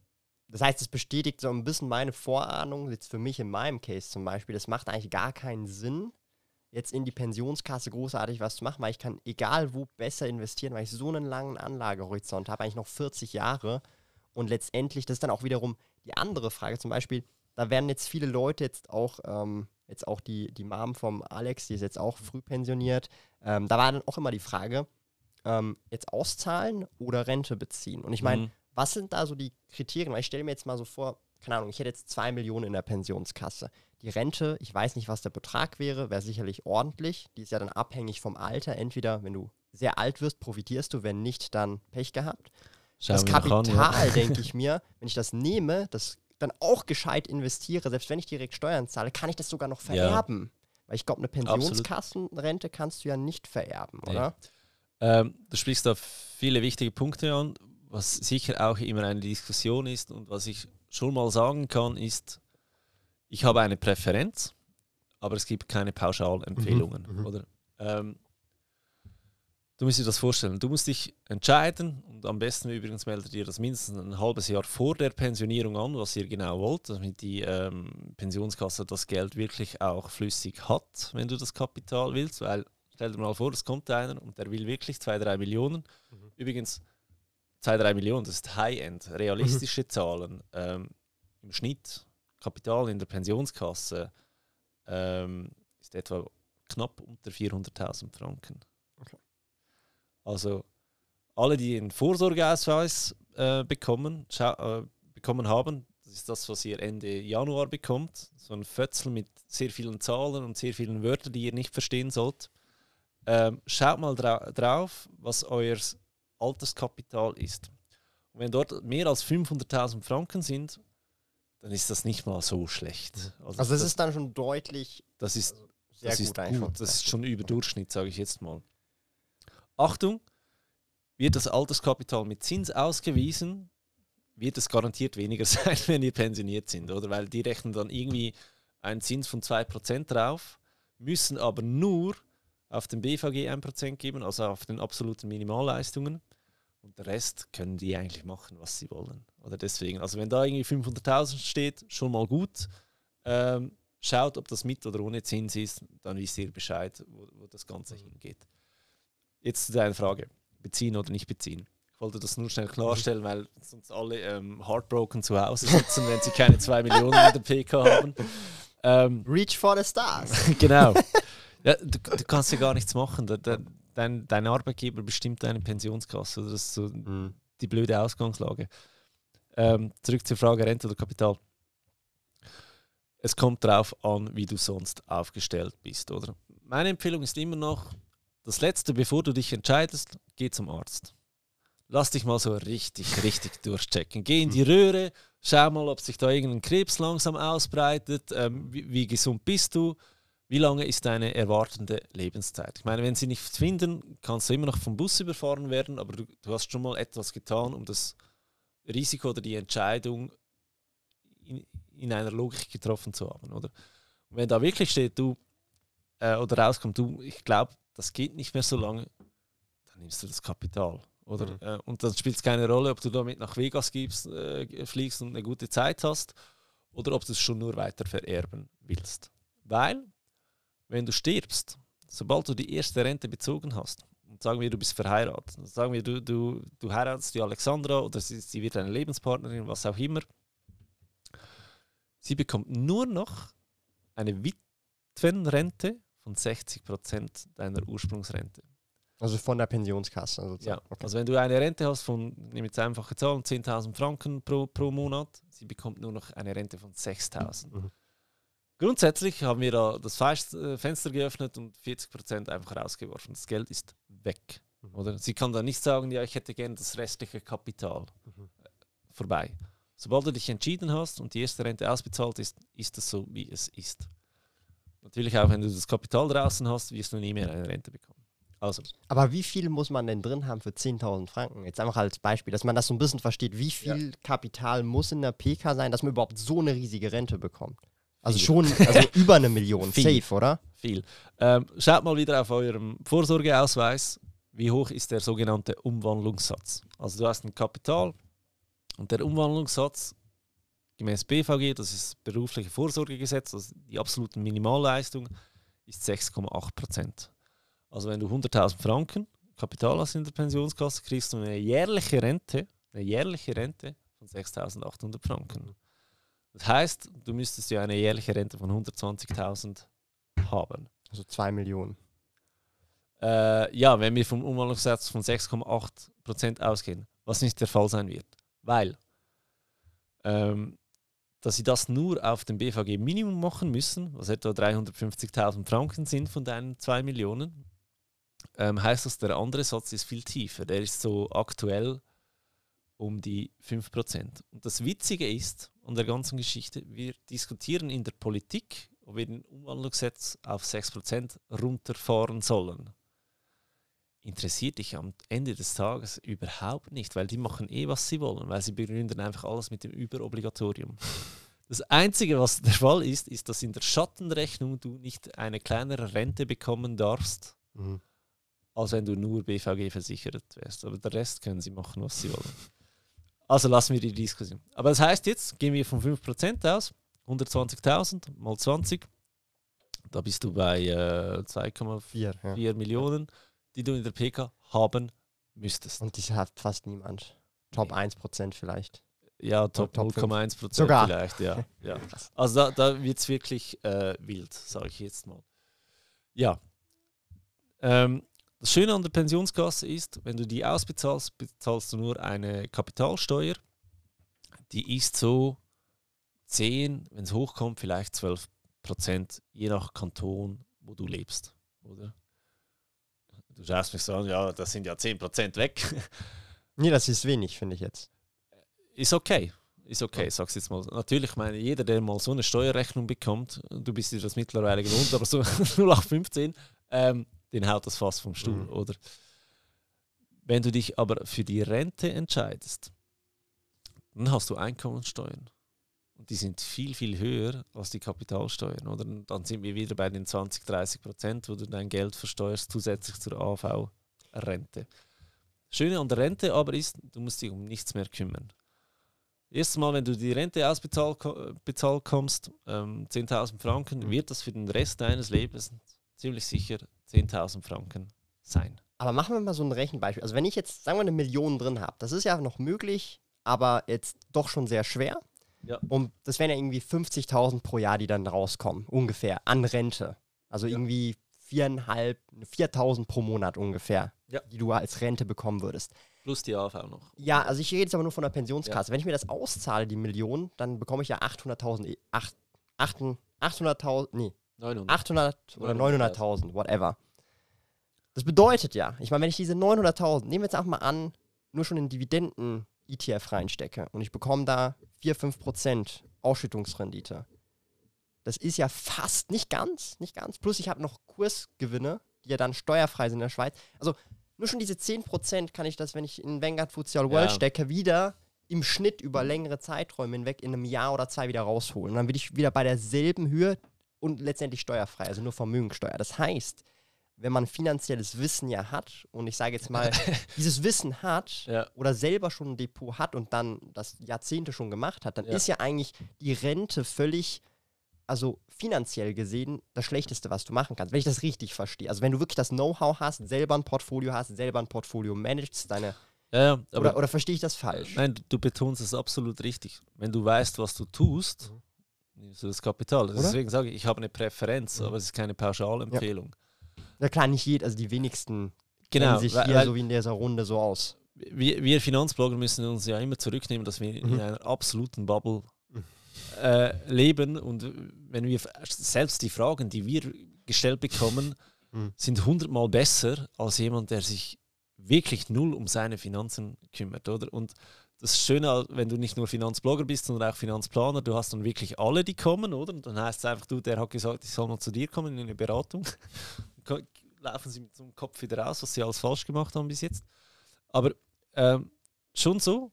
das heißt, es bestätigt so ein bisschen meine Vorahnung, jetzt für mich in meinem Case zum Beispiel, das macht eigentlich gar keinen Sinn, jetzt in die Pensionskasse großartig was zu machen, weil ich kann egal wo besser investieren, weil ich so einen langen Anlagehorizont habe, eigentlich noch 40 Jahre. Und letztendlich, das ist dann auch wiederum die andere Frage, zum Beispiel, da werden jetzt viele Leute jetzt auch, ähm, jetzt auch die, die Mom vom Alex, die ist jetzt auch früh pensioniert, ähm, da war dann auch immer die Frage, ähm, jetzt auszahlen oder Rente beziehen. Und ich meine, mhm. Was sind da so die Kriterien? Weil ich stelle mir jetzt mal so vor, keine Ahnung, ich hätte jetzt zwei Millionen in der Pensionskasse. Die Rente, ich weiß nicht, was der Betrag wäre, wäre sicherlich ordentlich. Die ist ja dann abhängig vom Alter. Entweder, wenn du sehr alt wirst, profitierst du, wenn nicht, dann Pech gehabt. Schauen das Kapital, ja. [laughs] denke ich mir, wenn ich das nehme, das dann auch gescheit investiere, selbst wenn ich direkt Steuern zahle, kann ich das sogar noch vererben. Ja. Weil ich glaube, eine Pensionskassenrente kannst du ja nicht vererben, nee. oder? Ähm, du sprichst da viele wichtige Punkte an, was sicher auch immer eine Diskussion ist und was ich schon mal sagen kann, ist, ich habe eine Präferenz, aber es gibt keine Pauschalempfehlungen. Mhm, mhm. oder? Ähm, du musst dir das vorstellen. Du musst dich entscheiden und am besten übrigens meldet ihr das mindestens ein halbes Jahr vor der Pensionierung an, was ihr genau wollt, damit die ähm, Pensionskasse das Geld wirklich auch flüssig hat, wenn du das Kapital willst. Weil stell dir mal vor, es kommt einer und der will wirklich zwei, drei Millionen. Mhm. Übrigens, zwei, drei Millionen, das ist High-End, realistische mhm. Zahlen. Ähm, Im Schnitt Kapital in der Pensionskasse ähm, ist etwa knapp unter 400.000 Franken. Okay. Also alle, die einen Vorsorgeausweis äh, bekommen, äh, bekommen haben, das ist das, was ihr Ende Januar bekommt, so ein Fötzel mit sehr vielen Zahlen und sehr vielen Wörtern, die ihr nicht verstehen sollt. Ähm, schaut mal dra drauf, was euer Alterskapital ist. Und wenn dort mehr als 500.000 Franken sind, dann ist das nicht mal so schlecht. Also, also das, das, ist dann schon deutlich. Das ist also sehr das gut, ist gut. Das ist schon über Durchschnitt, sage ich jetzt mal. Achtung, wird das Alterskapital mit Zins ausgewiesen, wird es garantiert weniger [laughs] sein, wenn ihr pensioniert sind, oder? Weil die rechnen dann irgendwie einen Zins von 2% drauf, müssen aber nur auf den BVG 1% geben, also auf den absoluten Minimalleistungen. Und der Rest können die eigentlich machen, was sie wollen. Oder deswegen, also wenn da irgendwie 500.000 steht, schon mal gut. Ähm, schaut, ob das mit oder ohne Zins ist, dann wisst ihr Bescheid, wo, wo das Ganze mhm. hingeht. Jetzt zu deiner Frage: beziehen oder nicht beziehen. Ich wollte das nur schnell klarstellen, weil sonst alle ähm, heartbroken zu Hause sitzen, wenn sie keine 2 Millionen in der PK haben. Ähm, Reach for the stars. [laughs] genau. Ja, du, du, kannst ja gar nichts machen. Da, da, dein, dein Arbeitgeber bestimmt deine Pensionskasse. Das ist so mhm. die blöde Ausgangslage. Ähm, zurück zur Frage Rente oder Kapital. Es kommt darauf an, wie du sonst aufgestellt bist, oder? Meine Empfehlung ist immer noch, das Letzte, bevor du dich entscheidest, geh zum Arzt. Lass dich mal so richtig, richtig [laughs] durchchecken. Geh in die mhm. Röhre, schau mal, ob sich da irgendein Krebs langsam ausbreitet, ähm, wie, wie gesund bist du wie lange ist deine erwartende Lebenszeit? Ich meine, wenn sie nichts finden, kannst du immer noch vom Bus überfahren werden, aber du, du hast schon mal etwas getan, um das Risiko oder die Entscheidung in, in einer Logik getroffen zu haben, oder? Und wenn da wirklich steht, du, äh, oder rauskommt, du, ich glaube, das geht nicht mehr so lange, dann nimmst du das Kapital. Oder? Mhm. Äh, und dann spielt es keine Rolle, ob du damit nach Vegas gibst, äh, fliegst und eine gute Zeit hast oder ob du es schon nur weiter vererben willst. Weil, wenn du stirbst, sobald du die erste Rente bezogen hast, und sagen wir, du bist verheiratet, sagen wir, du, du, du heiratest die Alexandra oder sie, sie wird deine Lebenspartnerin, was auch immer, sie bekommt nur noch eine Witwenrente von 60% deiner Ursprungsrente. Also von der Pensionskasse. Sozusagen. Ja, okay. also wenn du eine Rente hast von, nehme jetzt einfache Zahlen, 10.000 Franken pro, pro Monat, sie bekommt nur noch eine Rente von 6.000. Mhm. Grundsätzlich haben wir da das äh, Fenster geöffnet und 40% einfach rausgeworfen. Das Geld ist weg. Mhm. Oder? Sie kann dann nicht sagen, ja, ich hätte gerne das restliche Kapital. Mhm. Vorbei. Sobald du dich entschieden hast und die erste Rente ausbezahlt ist, ist es so, wie es ist. Natürlich auch, wenn du das Kapital draußen hast, wirst du nie mehr eine Rente bekommen. Also. Aber wie viel muss man denn drin haben für 10.000 Franken? Jetzt einfach als Beispiel, dass man das so ein bisschen versteht. Wie viel ja. Kapital muss in der PK sein, dass man überhaupt so eine riesige Rente bekommt? Also schon also [laughs] über eine Million, Viel. safe, oder? Viel. Ähm, schaut mal wieder auf eurem Vorsorgeausweis, wie hoch ist der sogenannte Umwandlungssatz. Also du hast ein Kapital und der Umwandlungssatz gemäß BVG, das ist das berufliche Vorsorgegesetz, also die absolute Minimalleistung, ist 6,8 Prozent. Also wenn du 100.000 Franken Kapital hast in der Pensionskasse, kriegst du eine jährliche Rente, eine jährliche Rente von 6.800 Franken. Das heißt, du müsstest ja eine jährliche Rente von 120.000 haben. Also 2 Millionen. Äh, ja, wenn wir vom Umwandlungssatz von 6,8% ausgehen, was nicht der Fall sein wird. Weil, ähm, dass sie das nur auf dem BVG Minimum machen müssen, was etwa 350.000 Franken sind von deinen 2 Millionen, ähm, heißt das, der andere Satz ist viel tiefer. Der ist so aktuell um die 5%. Und das Witzige ist an der ganzen Geschichte, wir diskutieren in der Politik, ob wir den Umwandlungsgesetz auf 6% runterfahren sollen. Interessiert dich am Ende des Tages überhaupt nicht, weil die machen eh, was sie wollen, weil sie begründen einfach alles mit dem Überobligatorium. Das Einzige, was der Fall ist, ist, dass in der Schattenrechnung du nicht eine kleinere Rente bekommen darfst, mhm als wenn du nur BVG versichert wärst. Aber der Rest können sie machen, was sie wollen. Also lassen wir die Diskussion. Aber das heißt jetzt, gehen wir von 5% aus, 120.000 mal 20, da bist du bei äh, 2,4 ja. Millionen, die du in der PK haben müsstest. Und die hat fast niemand. Top nee. 1% vielleicht. Ja, Top, Top 0,1% Sogar. vielleicht, ja. [laughs] ja. Also da, da wird es wirklich äh, wild, sage ich jetzt mal. Ja. Ähm, das Schöne an der Pensionskasse ist, wenn du die ausbezahlst, bezahlst du nur eine Kapitalsteuer. Die ist so 10, wenn es hochkommt, vielleicht 12 Prozent, je nach Kanton, wo du lebst. Oder? Du schaust mich so an, ja, das sind ja 10 Prozent weg. [laughs] nee, das ist wenig, finde ich jetzt. Ist okay. Ist okay, ja. sag's jetzt mal. Natürlich, meine, jeder, der mal so eine Steuerrechnung bekommt, du bist dir das mittlerweile gewohnt, aber so [laughs] 0815, ähm, den haut das fast vom Stuhl, mhm. oder? Wenn du dich aber für die Rente entscheidest, dann hast du Einkommensteuern. Und die sind viel, viel höher als die Kapitalsteuern, oder? Und dann sind wir wieder bei den 20, 30 Prozent, wo du dein Geld versteuerst, zusätzlich zur AV-Rente. Schöne an der Rente aber ist, du musst dich um nichts mehr kümmern. Erstes Mal, wenn du die Rente ausbezahlt bezahlt kommst, ähm, 10.000 Franken, mhm. wird das für den Rest deines Lebens ziemlich sicher 10.000 Franken sein. Aber machen wir mal so ein Rechenbeispiel. Also wenn ich jetzt, sagen wir, eine Million drin habe, das ist ja noch möglich, aber jetzt doch schon sehr schwer. Ja. Und das wären ja irgendwie 50.000 pro Jahr, die dann rauskommen, ungefähr, an Rente. Also ja. irgendwie viereinhalb, 4.000 pro Monat ungefähr, ja. die du als Rente bekommen würdest. Plus die AV noch. Ja, also ich rede jetzt aber nur von der Pensionskasse. Ja. Wenn ich mir das auszahle, die Million, dann bekomme ich ja 800.000, 800.000, nee, 900. 800 oder 900.000, whatever. Das bedeutet ja, ich meine, wenn ich diese 900.000, nehmen wir jetzt einfach mal an, nur schon in Dividenden-ETF reinstecke und ich bekomme da 4, 5% Ausschüttungsrendite. Das ist ja fast, nicht ganz, nicht ganz. Plus ich habe noch Kursgewinne, die ja dann steuerfrei sind in der Schweiz. Also nur schon diese 10% kann ich das, wenn ich in Vanguard Futsal World ja. stecke, wieder im Schnitt über längere Zeiträume hinweg in einem Jahr oder zwei wieder rausholen. Und dann bin ich wieder bei derselben Höhe, und letztendlich steuerfrei, also nur Vermögensteuer. Das heißt, wenn man finanzielles Wissen ja hat und ich sage jetzt mal, [laughs] dieses Wissen hat Ja. oder selber schon ein Depot hat und dann das Jahrzehnte schon gemacht hat, dann Ja. ist ja eigentlich die Rente völlig, also finanziell gesehen, das Schlechteste, was du machen kannst, wenn ich das richtig verstehe. Also wenn du wirklich das Know-how hast, selber ein Portfolio hast, selber ein Portfolio managst, deine, Ja, oder, oder verstehe ich das falsch? Nein, du, du betonst es absolut richtig. Wenn du weißt, was du tust, nimmst du das Kapital. Oder? Deswegen sage ich, ich habe eine Präferenz, Mhm. aber es ist keine Pauschalempfehlung. Na klar, nicht jeder, also die wenigsten Genau, sich weil, hier weil so wie in dieser Runde so aus. wir, wir Finanzblogger müssen uns ja immer zurücknehmen, dass wir in Mhm. einer absoluten Bubble Mhm. äh, leben. Und wenn wir selbst die Fragen, die wir gestellt bekommen, Mhm. sind hundertmal besser als jemand, der sich wirklich null um seine Finanzen kümmert, oder? Und das Schöne, wenn du nicht nur Finanzblogger bist, sondern auch Finanzplaner, du hast dann wirklich alle, die kommen, oder? Und dann heißt es einfach, du, der hat gesagt, ich soll mal zu dir kommen in eine Beratung. [laughs] Laufen sie mit so einem Kopf wieder raus, was sie alles falsch gemacht haben bis jetzt. Aber ähm, schon so,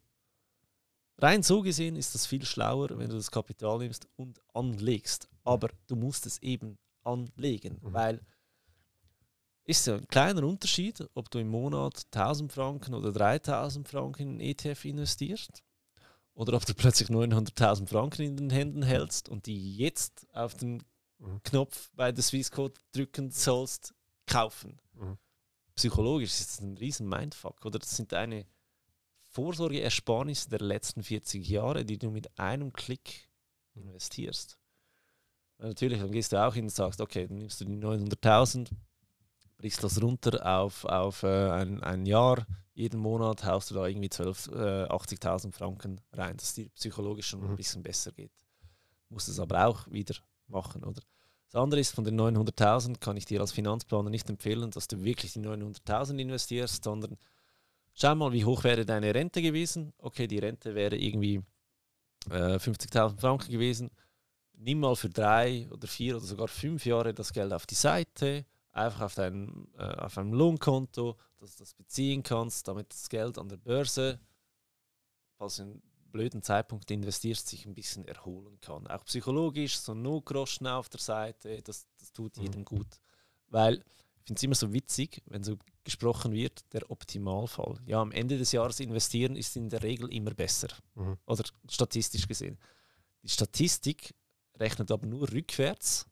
rein so gesehen ist das viel schlauer, wenn du das Kapital nimmst und anlegst. Aber du musst es eben anlegen, Mhm. weil ist ja ein kleiner Unterschied, ob du im Monat 1000 Franken oder 3000 Franken in ETF investierst oder ob du plötzlich 900.000 Franken in den Händen hältst und die jetzt auf den Mhm. Knopf bei der Swissquote drücken sollst, kaufen. Mhm. Psychologisch ist das ein riesen Mindfuck, oder? Das sind deine Vorsorgeersparnisse der letzten 40 Jahre, die du mit einem Klick investierst. Und natürlich, dann gehst du auch hin und sagst, okay, dann nimmst du die 900.000, brichst das runter auf, auf äh, ein, ein Jahr, jeden Monat haust du da irgendwie 12, äh, 80.000 Franken rein, dass dir psychologisch schon ein Mhm. bisschen besser geht. Musst es aber auch wieder machen, oder? Das andere ist, von den 900.000 kann ich dir als Finanzplaner nicht empfehlen, dass du wirklich die 900.000 investierst, sondern schau mal, wie hoch wäre deine Rente gewesen. Okay, die Rente wäre irgendwie äh, 50.000 Franken gewesen. Nimm mal für drei oder vier oder sogar fünf Jahre das Geld auf die Seite, einfach auf, dein, äh, auf einem Lohnkonto, dass du das beziehen kannst, damit das Geld an der Börse, falls du einen blöden Zeitpunkt investierst, sich ein bisschen erholen kann. Auch psychologisch, so Notgroschen auf der Seite, das, das tut Mhm. jedem gut. Weil ich finde es immer so witzig, wenn so gesprochen wird, der Optimalfall. Ja, am Ende des Jahres investieren ist in der Regel immer besser. Mhm. Oder statistisch gesehen. Die Statistik rechnet aber nur rückwärts,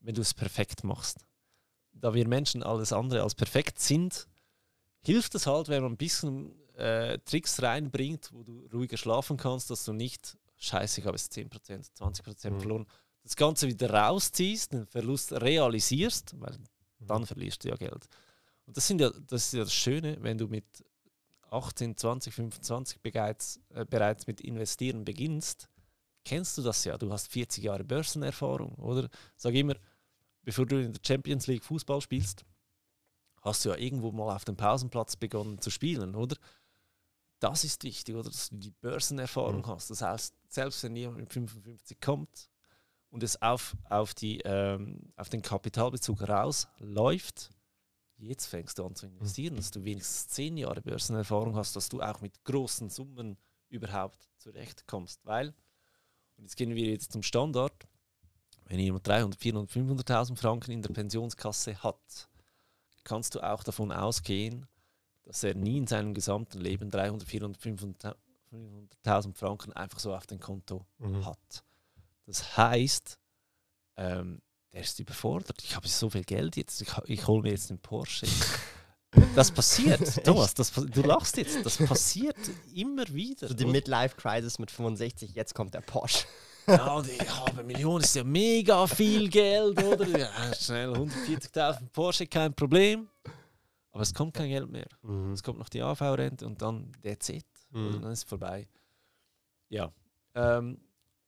wenn du es perfekt machst. Da wir Menschen alles andere als perfekt sind, hilft es halt, wenn man ein bisschen äh, Tricks reinbringt, wo du ruhiger schlafen kannst, dass du nicht, scheiße, ich habe jetzt 10%, 20% Mhm. verloren, das Ganze wieder rausziehst, den Verlust realisierst, weil Mhm. dann verlierst du ja Geld. Und das, sind ja, das ist ja das Schöne, wenn du mit 18, 20, 25 bereits, äh, bereits mit Investieren beginnst, kennst du das ja. Du hast 40 Jahre Börsenerfahrung, oder? Sag immer, bevor du in der Champions League Fußball spielst, hast du ja irgendwo mal auf dem Pausenplatz begonnen zu spielen, oder? Das ist wichtig, oder? Dass du die Börsenerfahrung Mhm. hast. Das heißt, selbst wenn jemand mit 55 kommt und es auf, auf, die, ähm, auf den Kapitalbezug rausläuft, jetzt fängst du an zu investieren, dass du wenigstens 10 Jahre Börsenerfahrung hast, dass du auch mit großen Summen überhaupt zurechtkommst. Weil, und jetzt gehen wir jetzt zum Standard, wenn jemand 300, 400, 500.000 Franken in der Pensionskasse hat, kannst du auch davon ausgehen, dass er nie in seinem gesamten Leben 300, 400, 500 500.000 Franken einfach so auf dem Konto Mhm. hat. Das heißt, ähm, der ist überfordert. Ich habe so viel Geld jetzt, ich, ich hole mir jetzt einen Porsche. [laughs] Das passiert, [laughs] Thomas, das, du lachst jetzt, das passiert immer wieder. So die? Midlife-Crisis mit 65, jetzt kommt der Porsche. Ja, und ich habe Millionen, ist ja mega viel Geld, oder? Ja, schnell 140.000 Porsche, kein Problem. Aber es kommt kein Geld mehr. Mhm. Es kommt noch die AV-Rente und dann that's it. Oder Mhm. dann ist es vorbei. Ja. Ähm,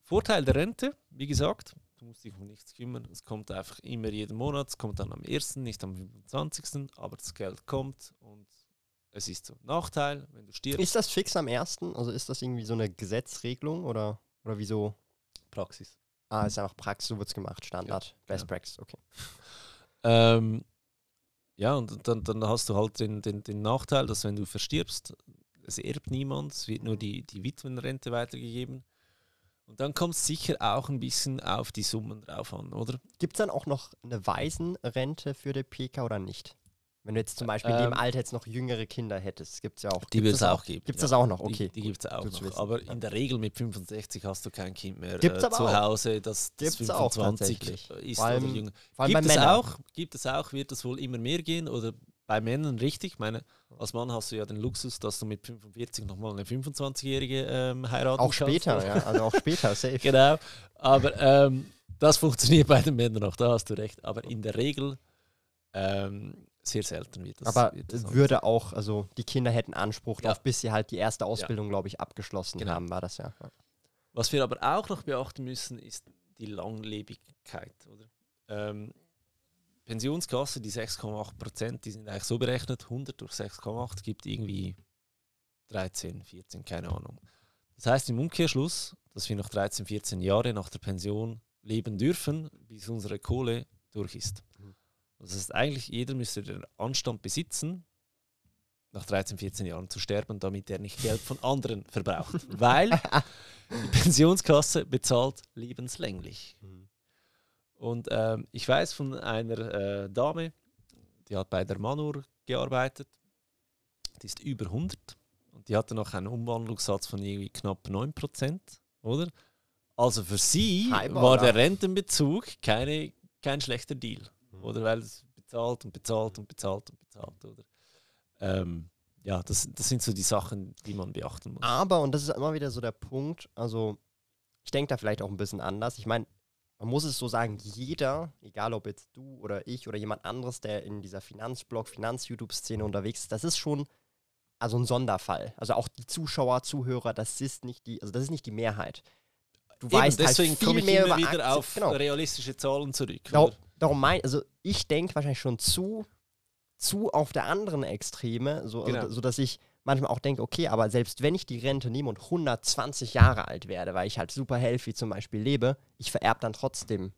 Vorteil der Rente, wie gesagt, du musst dich um nichts kümmern. Es kommt einfach immer jeden Monat. Es kommt dann am 1., nicht am 25., aber das Geld kommt und es ist so. Nachteil, wenn du stirbst, Ist das fix am ersten? Also ist das irgendwie so eine Gesetzregelung oder, oder wieso? Praxis. Ah, ist einfach Praxis, so wird es gemacht, Standard, Best ja. Practice, okay. [laughs] Ähm, ja, und dann, dann hast du halt den, den, den Nachteil, dass wenn du verstirbst, es erbt niemand, es wird nur die, die Witwenrente weitergegeben. Und dann kommt es sicher auch ein bisschen auf die Summen drauf an, oder? Gibt es dann auch noch eine Waisenrente für die PK oder nicht? Wenn du jetzt zum Beispiel in dem Ähm, Alter jetzt noch jüngere Kinder hättest, gibt es ja auch. Die wird es auch geben. Gibt es ja. das auch noch? Okay. Die, die gibt es auch noch. Aber in der Regel mit 65 hast du kein Kind mehr Gibt's äh, zu auch. Hause, das, das Gibt's auch 25 tatsächlich. ist Vor allem- oder jünger. Vor allem Gibt bei es Männern. auch, gibt es auch, wird es wohl immer mehr gehen oder bei Männern richtig? Ich meine, als Mann hast du ja den Luxus, dass du mit 45 nochmal eine 25-Jährige ähm, heiraten Auch kannst. später, ja. [laughs] Also auch später, safe. Genau. Aber ähm, das funktioniert bei den Männern auch, da hast du recht. Aber in der Regel ähm, sehr selten wird das. Aber wird das würde auch, also die Kinder hätten Anspruch Ja. darauf, bis sie halt die erste Ausbildung, glaube ich, abgeschlossen Genau. haben, war das ja. ja. Was wir aber auch noch beachten müssen, ist die Langlebigkeit. Oder? Ähm, Pensionskasse, die 6,8 Prozent, die sind eigentlich so berechnet, 100 durch 6,8 gibt irgendwie 13, 14, keine Ahnung. Das heißt im Umkehrschluss, dass wir noch 13, 14 Jahre nach der Pension leben dürfen, bis unsere Kohle durch ist. Mhm. Das heißt eigentlich, jeder müsste den Anstand besitzen, nach 13, 14 Jahren zu sterben, damit er nicht Geld von anderen verbraucht. [laughs] Weil die Pensionskasse bezahlt lebenslänglich. Und ähm, ich weiß von einer äh, Dame, die hat bei der Manur gearbeitet, die ist über 100 und die hatte noch einen Umwandlungssatz von irgendwie knapp 9%, oder? Also für sie Heiballer. war der Rentenbezug keine, kein schlechter Deal, Mhm. Oder? Weil es bezahlt und bezahlt und bezahlt und bezahlt, oder? Ähm, ja, das, das sind so die Sachen, die man beachten muss. Aber, und das ist immer wieder so der Punkt, also ich denke da vielleicht auch ein bisschen anders. Ich meine, man muss es so sagen, jeder, egal ob jetzt du oder ich oder jemand anderes, der in dieser Finanzblog, Finanz-YouTube-Szene unterwegs ist, das ist schon also ein Sonderfall. Also auch die Zuschauer, Zuhörer, das ist nicht die, also das ist nicht die Mehrheit. Du Eben, weißt deswegen halt viel komme ich mehr immer wieder Aktien. auf Genau. realistische Zahlen zurück. Darum, oder? Darum mein, also ich denke wahrscheinlich schon zu, zu auf der anderen Extreme, so, Genau. also, so dass ich manchmal auch denke, okay, aber selbst wenn ich die Rente nehme und 120 Jahre alt werde, weil ich halt super healthy zum Beispiel lebe, ich vererbe dann trotzdem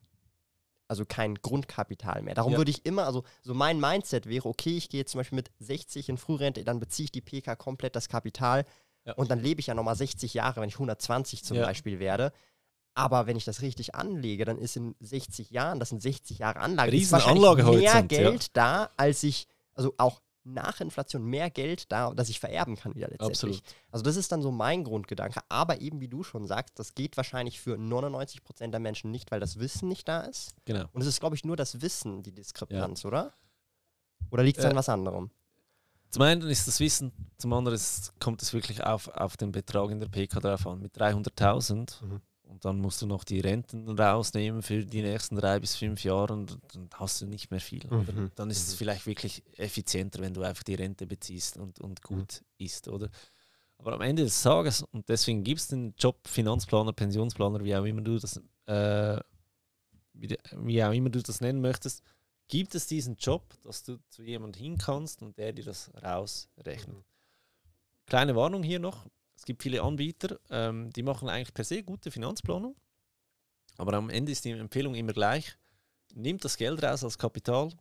also kein Grundkapital mehr. Darum Ja. würde ich immer, also so mein Mindset wäre, okay, ich gehe zum Beispiel mit 60 in Frührente, dann beziehe ich die PK komplett das Kapital Ja. und dann lebe ich ja nochmal 60 Jahre, wenn ich 120 zum Ja. Beispiel werde. Aber wenn ich das richtig anlege, dann ist in 60 Jahren, das sind 60 Jahre Anlage, ist wahrscheinlich mehr Anlagehorizont, ja. Geld da, als ich, also auch nach Inflation mehr Geld da, dass ich vererben kann wieder letztendlich. Absolut. Also das ist dann so mein Grundgedanke. Aber eben, wie du schon sagst, das geht wahrscheinlich für 99% der Menschen nicht, weil das Wissen nicht da ist. Genau. Und es ist, glaube ich, nur das Wissen, die Diskrepanz, oder? Oder liegt es an Äh, was anderem? Zum einen ist das Wissen, zum anderen ist, kommt es wirklich auf, auf den Betrag in der PK drauf an. Mit 300.000 Mhm. Und dann musst du noch die Renten rausnehmen für die nächsten drei bis fünf Jahre und dann hast du nicht mehr viel. Mhm. Dann ist es Mhm. vielleicht wirklich effizienter, wenn du einfach die Rente beziehst und, und gut ist, oder? Aber am Ende des Tages, und deswegen gibt es den Job Finanzplaner, Pensionsplaner, wie auch immer du das, äh, wie, wie auch immer du das nennen möchtest, gibt es diesen Job, dass du zu jemand hin kannst und der dir das rausrechnet. Kleine Warnung hier noch. Es gibt viele Anbieter, ähm, die machen eigentlich per se gute Finanzplanung, aber am Ende ist die Empfehlung immer gleich. Nimmt das Geld raus als Kapital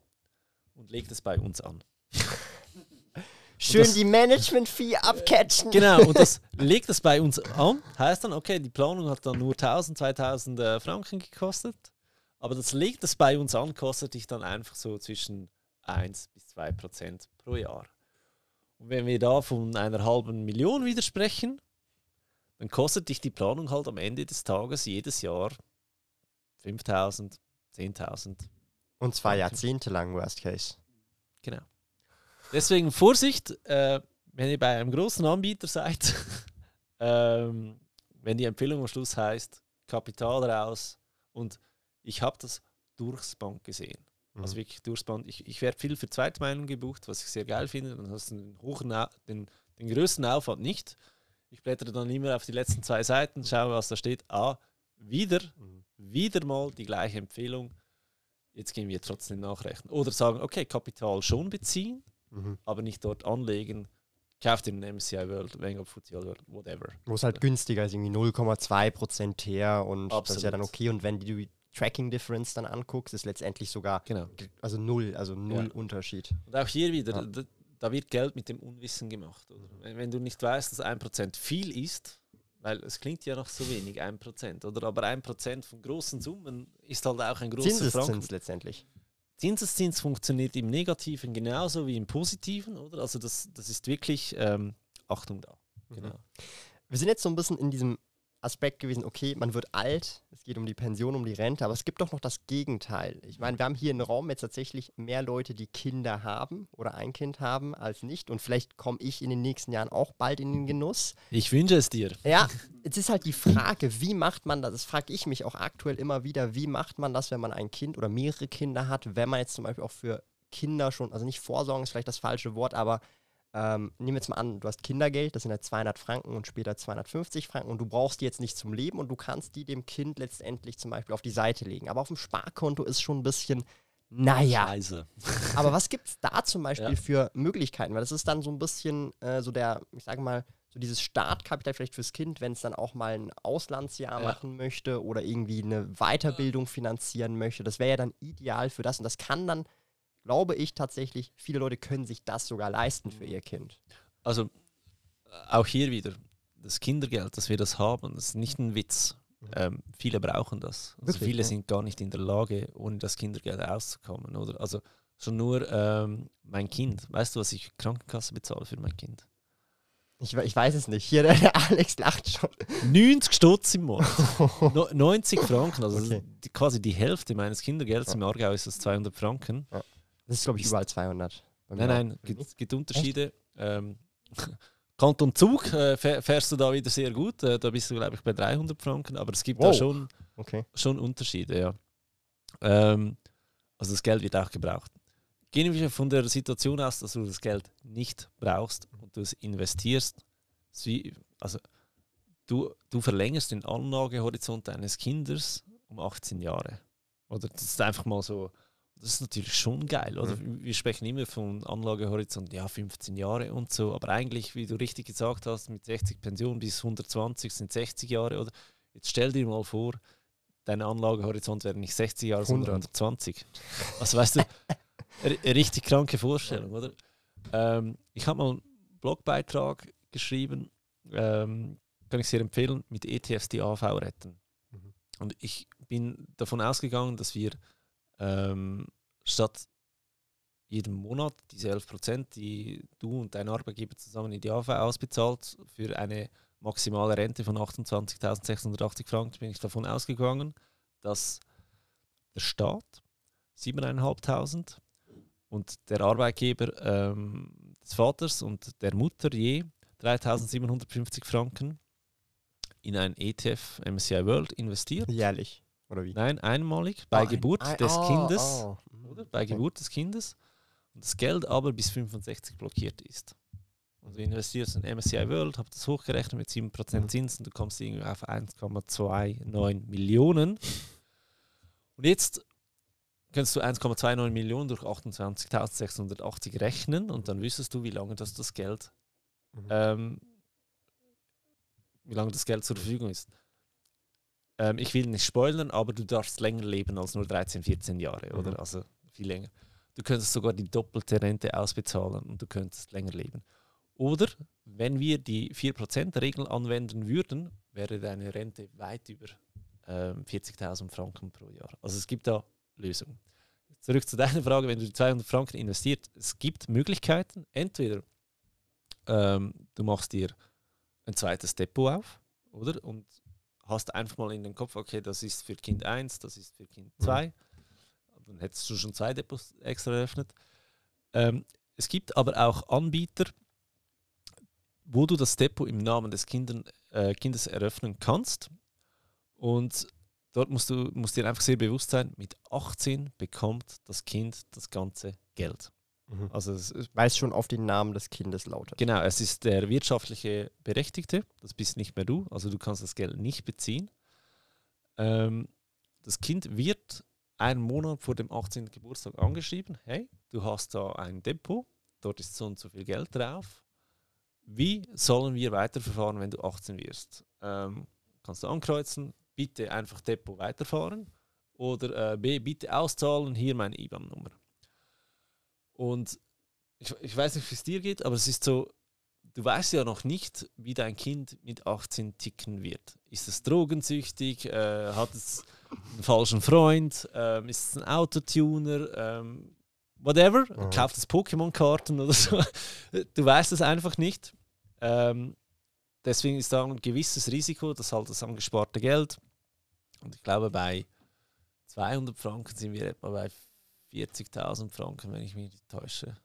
und legt es bei uns an. [laughs] Schön das- die Management-Fee abcatchen. Genau, und das [laughs] legt es bei uns an. Heißt dann, okay, die Planung hat dann nur 1000, 2000 äh, Franken gekostet, aber das legt es bei uns an, kostet dich dann einfach so zwischen 1 bis 2 Prozent pro Jahr. Und wenn wir da von einer halben Million widersprechen, dann kostet dich die Planung halt am Ende des Tages jedes Jahr 5000, 10.000. Und zwar jahrzehntelang, Worst Case. Genau. Deswegen Vorsicht, äh, wenn ihr bei einem großen Anbieter seid, [laughs] ähm, wenn die Empfehlung am Schluss heißt, Kapital raus und ich habe das durchs Bank gesehen. Also Mhm. wirklich durchs Band. Ich, ich werde viel für Zweitmeinung gebucht, was ich sehr geil finde. Dann hast du den, hohen, den, den größten Aufwand nicht. Ich blättere dann immer auf die letzten zwei Seiten, schaue, was da steht. Ah, wieder, Mhm. wieder mal die gleiche Empfehlung. Jetzt gehen wir trotzdem nachrechnen. Oder sagen, okay, Kapital schon beziehen, Mhm. aber nicht dort anlegen. Kauft den MSCI World, Vanguard FTSE World, whatever. Wo es halt günstiger ist, irgendwie 0,2% her und das ist ja dann Absolut. okay. Und wenn du die Tracking Difference dann anguckst, ist letztendlich sogar Genau. also null, also null Ja. Unterschied. Und auch hier wieder, Ja. da, da wird Geld mit dem Unwissen gemacht. Oder? Wenn, wenn du nicht weißt, dass 1% viel ist, Weil es klingt ja noch so wenig, 1%, oder? Aber 1% von großen Summen ist halt auch ein großer Franken. letztendlich. Zinseszins funktioniert im Negativen genauso wie im Positiven, oder? Also das, das ist wirklich ähm, Achtung da. Mhm. Genau. Wir sind jetzt so ein bisschen in diesem Aspekt gewesen, okay, man wird alt, es geht um die Pension, um die Rente, aber es gibt doch noch das Gegenteil. Ich meine, wir haben hier im Raum jetzt tatsächlich mehr Leute, die Kinder haben oder ein Kind haben, als nicht. Und vielleicht komme ich in den nächsten Jahren auch bald in den Genuss. Ich wünsche es dir. Ja, jetzt ist halt die Frage, wie macht man das? Das frage ich mich auch aktuell immer wieder, wie macht man das, wenn man ein Kind oder mehrere Kinder hat, wenn man jetzt zum Beispiel auch für Kinder schon, also nicht Vorsorgen ist vielleicht das falsche Wort, aber ähm, nehmen wir jetzt mal an, du hast Kindergeld, das sind halt 200 Franken und später 250 Franken und du brauchst die jetzt nicht zum Leben und du kannst die dem Kind letztendlich zum Beispiel auf die Seite legen. Aber auf dem Sparkonto ist schon ein bisschen, naja. Scheiße. [laughs] Aber was gibt es da zum Beispiel ja. für Möglichkeiten? Weil das ist dann so ein bisschen äh, so der, ich sage mal, so dieses Startkapital vielleicht fürs Kind, wenn es dann auch mal ein Auslandsjahr ja. machen möchte oder irgendwie eine Weiterbildung finanzieren möchte. Das wäre ja dann ideal für das und das kann dann glaube ich tatsächlich, viele Leute können sich das sogar leisten für ihr Kind. Also äh, auch hier wieder, das Kindergeld, dass wir das haben, das ist nicht ein Witz. Mhm. Ähm, viele brauchen das. Also Wirklich, viele ja? sind gar nicht in der Lage, ohne das Kindergeld auszukommen. Oder? Also schon nur ähm, mein Kind. Weißt du, was ich Krankenkasse bezahle für mein Kind? Ich, ich weiß es nicht. Hier, [laughs] der Alex lacht schon. 90 Stutz im Monat. [laughs] no, 90 Franken, also okay. quasi die Hälfte meines Kindergelds. Ja. Im Aargau ist das 200 Franken. Ja. Das ist, glaube ich, überall 200. Nein, nein, es gibt Unterschiede. Ähm, [laughs] Kanton Zug äh, fährst du da wieder sehr gut. Äh, da bist du, glaube ich, bei 300 Franken. Aber es gibt wow. da schon, okay. schon Unterschiede, ja. Ähm, also das Geld wird auch gebraucht. Gehen wir von der Situation aus, dass du das Geld nicht brauchst und du es investierst. Also du, du verlängerst den Anlagehorizont deines Kindes um 18 Jahre. Oder das ist einfach mal so das ist natürlich schon geil. Oder? Mhm. Wir sprechen immer von Anlagehorizont, ja, 15 Jahre und so, aber eigentlich, wie du richtig gesagt hast, mit 60 Pension bis 120 sind 60 Jahre. Oder jetzt stell dir mal vor, dein Anlagehorizont wäre nicht 60 Jahre, 100. sondern 120. Also weißt du, eine richtig kranke Vorstellung, oder? Ähm, ich habe mal einen Blogbeitrag geschrieben, ähm, kann ich sehr empfehlen, mit ETFs die AV retten. Mhm. Und ich bin davon ausgegangen, dass wir ähm, statt jedem Monat diese 11%, die du und dein Arbeitgeber zusammen in die AV ausbezahlt, für eine maximale Rente von 28.680 Franken, bin ich davon ausgegangen, dass der Staat 7.500 und der Arbeitgeber ähm, des Vaters und der Mutter je 3.750 Franken in ein ETF MSCI World investiert. Jährlich. Oder wie? Nein, einmalig bei oh, Geburt ein, des oh, Kindes. Oh. Oder? Bei okay. Geburt des Kindes. Und das Geld aber bis 65 blockiert ist. Also du investierst in MSCI World, habe das hochgerechnet mit 7% Zinsen, du kommst irgendwie auf 1,29 Millionen. Und jetzt kannst du 1,29 Millionen durch 28.680 rechnen und dann wüsstest du, wie lange das, das Geld, mhm. ähm, wie lange das Geld zur Verfügung ist. Ähm, ich will nicht spoilern, aber du darfst länger leben als nur 13, 14 Jahre, mhm. oder? Also viel länger. Du könntest sogar die doppelte Rente ausbezahlen und du könntest länger leben. Oder wenn wir die 4%-Regel anwenden würden, wäre deine Rente weit über ähm, 40.000 Franken pro Jahr. Also es gibt da Lösungen. Zurück zu deiner Frage, wenn du 200 Franken investiert, es gibt Möglichkeiten. Entweder ähm, du machst dir ein zweites Depot auf, oder? Und hast einfach mal in den Kopf, okay, das ist für Kind 1, das ist für Kind 2. Mhm. Dann hättest du schon zwei Depots extra eröffnet. Ähm, es gibt aber auch Anbieter, wo du das Depot im Namen des Kindern, äh, Kindes eröffnen kannst. Und dort musst du musst dir einfach sehr bewusst sein, mit 18 bekommt das Kind das ganze Geld. Mhm. Also es, es schon auf den Namen des Kindes lautet. Genau, es ist der wirtschaftliche Berechtigte, das bist nicht mehr du, also du kannst das Geld nicht beziehen. Ähm, das Kind wird einen Monat vor dem 18. Geburtstag angeschrieben, hey, du hast da ein Depot, dort ist so und so viel Geld drauf. Wie sollen wir weiterverfahren, wenn du 18 wirst? Ähm, kannst du ankreuzen, bitte einfach Depot weiterfahren oder äh, B, bitte auszahlen, hier meine IBAN-Nummer. Und ich, ich weiß nicht, wie es dir geht, aber es ist so, du weißt ja noch nicht, wie dein Kind mit 18 ticken wird. Ist es drogensüchtig? Äh, hat es einen falschen Freund? Ähm, ist es ein Autotuner? Ähm, whatever. Mhm. Kauft es Pokémon-Karten oder so. [laughs] Du weißt es einfach nicht. Ähm, deswegen ist da ein gewisses Risiko, dass halt das angesparte Geld. Und ich glaube, bei 200 Franken sind wir etwa bei 40.000 Franken, wenn ich mich nicht täusche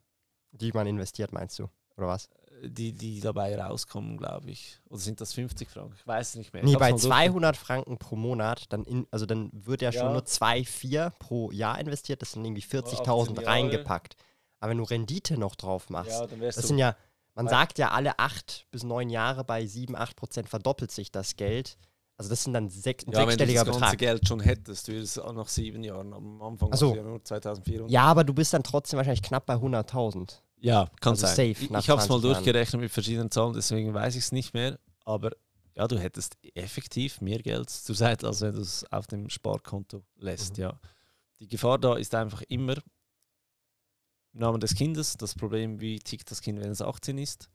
Die man investiert, meinst du? Oder was? die, die dabei rauskommen, glaube ich. Oder sind das 50 Franken? Ich weiß es nicht mehr. Nee, bei mal durch- 200 Franken pro Monat, dann in, also dann wird ja schon Ja. nur 2,4 pro Jahr investiert, das sind irgendwie 40.000 Jahre. reingepackt. Aber wenn du Rendite noch drauf machst, Ja, das sind ja, man sagt ja alle 8 bis 9 Jahre bei 7, 8 Prozent verdoppelt sich das Geld. Also das sind dann sechs, ein ja, wenn du sechsstelliger das ganze Betrag. Geld schon hättest, würde es auch nach sieben Jahren. Am Anfang Ach so. war es ja nur 2400. Ja, aber du bist dann trotzdem wahrscheinlich knapp bei 100.000. Ja, kann Also sein. ich ich habe es mal 20 Jahren. durchgerechnet mit verschiedenen Zahlen, deswegen weiß ich es nicht mehr. Aber ja, du hättest effektiv mehr Geld zur Seite, als wenn du es auf dem Sparkonto lässt. Mhm. Ja. Die Gefahr da ist einfach immer im Namen des Kindes. Das Problem, wie tickt das Kind, wenn es 18 ist.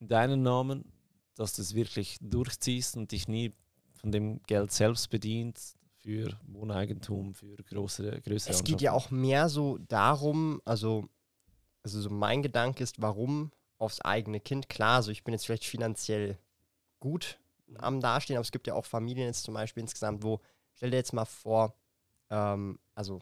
In deinem Namen, dass du es wirklich durchziehst und dich nie von dem Geld selbst bedient für Wohneigentum, für größere, größere Es geht ja auch mehr so darum, also, also so mein Gedanke ist, warum aufs eigene Kind. Klar, also ich bin jetzt vielleicht finanziell gut am Dastehen, aber es gibt ja auch Familien jetzt zum Beispiel insgesamt, wo, stell dir jetzt mal vor, ähm, also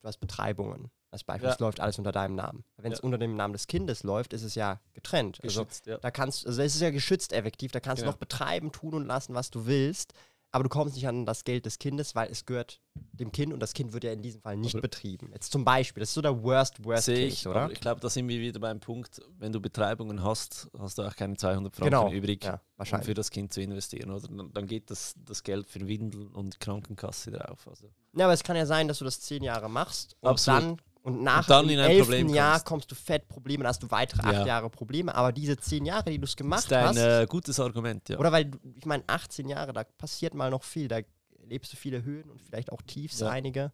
du hast Betreibungen. Als Beispiel, Ja. es läuft alles unter deinem Namen. Wenn es Ja. unter dem Namen des Kindes läuft, ist es ja getrennt. Also Geschützt, ja. da kannst, also es ist ja geschützt effektiv, da kannst du noch betreiben, tun und lassen, was du willst, aber du kommst nicht an das Geld des Kindes, weil es gehört dem Kind und das Kind wird ja in diesem Fall nicht Aber- betrieben. Jetzt zum Beispiel, das ist so der Worst, Worst Sehe Case, ich, oder? ich glaube, da sind wir wieder beim Punkt, wenn du Betreibungen hast, hast du auch keine 200 Franken Genau, übrig, ja, um für das Kind zu investieren. Oder? Dann, dann geht das, das Geld für Windeln und Krankenkasse drauf. Also. Ja, aber es kann ja sein, dass du das zehn Jahre machst und Absolut. dann und nach Und dem elften Jahr kommst. du fett Probleme, dann hast du weitere acht Ja. Jahre Probleme, aber diese zehn Jahre, die du es Das gemacht ist ein hast, äh, gutes Argument, ja. oder weil, ich meine, 18 Jahre, da passiert mal noch viel, da erlebst du viele Höhen und vielleicht auch Tiefs, Ja. einige.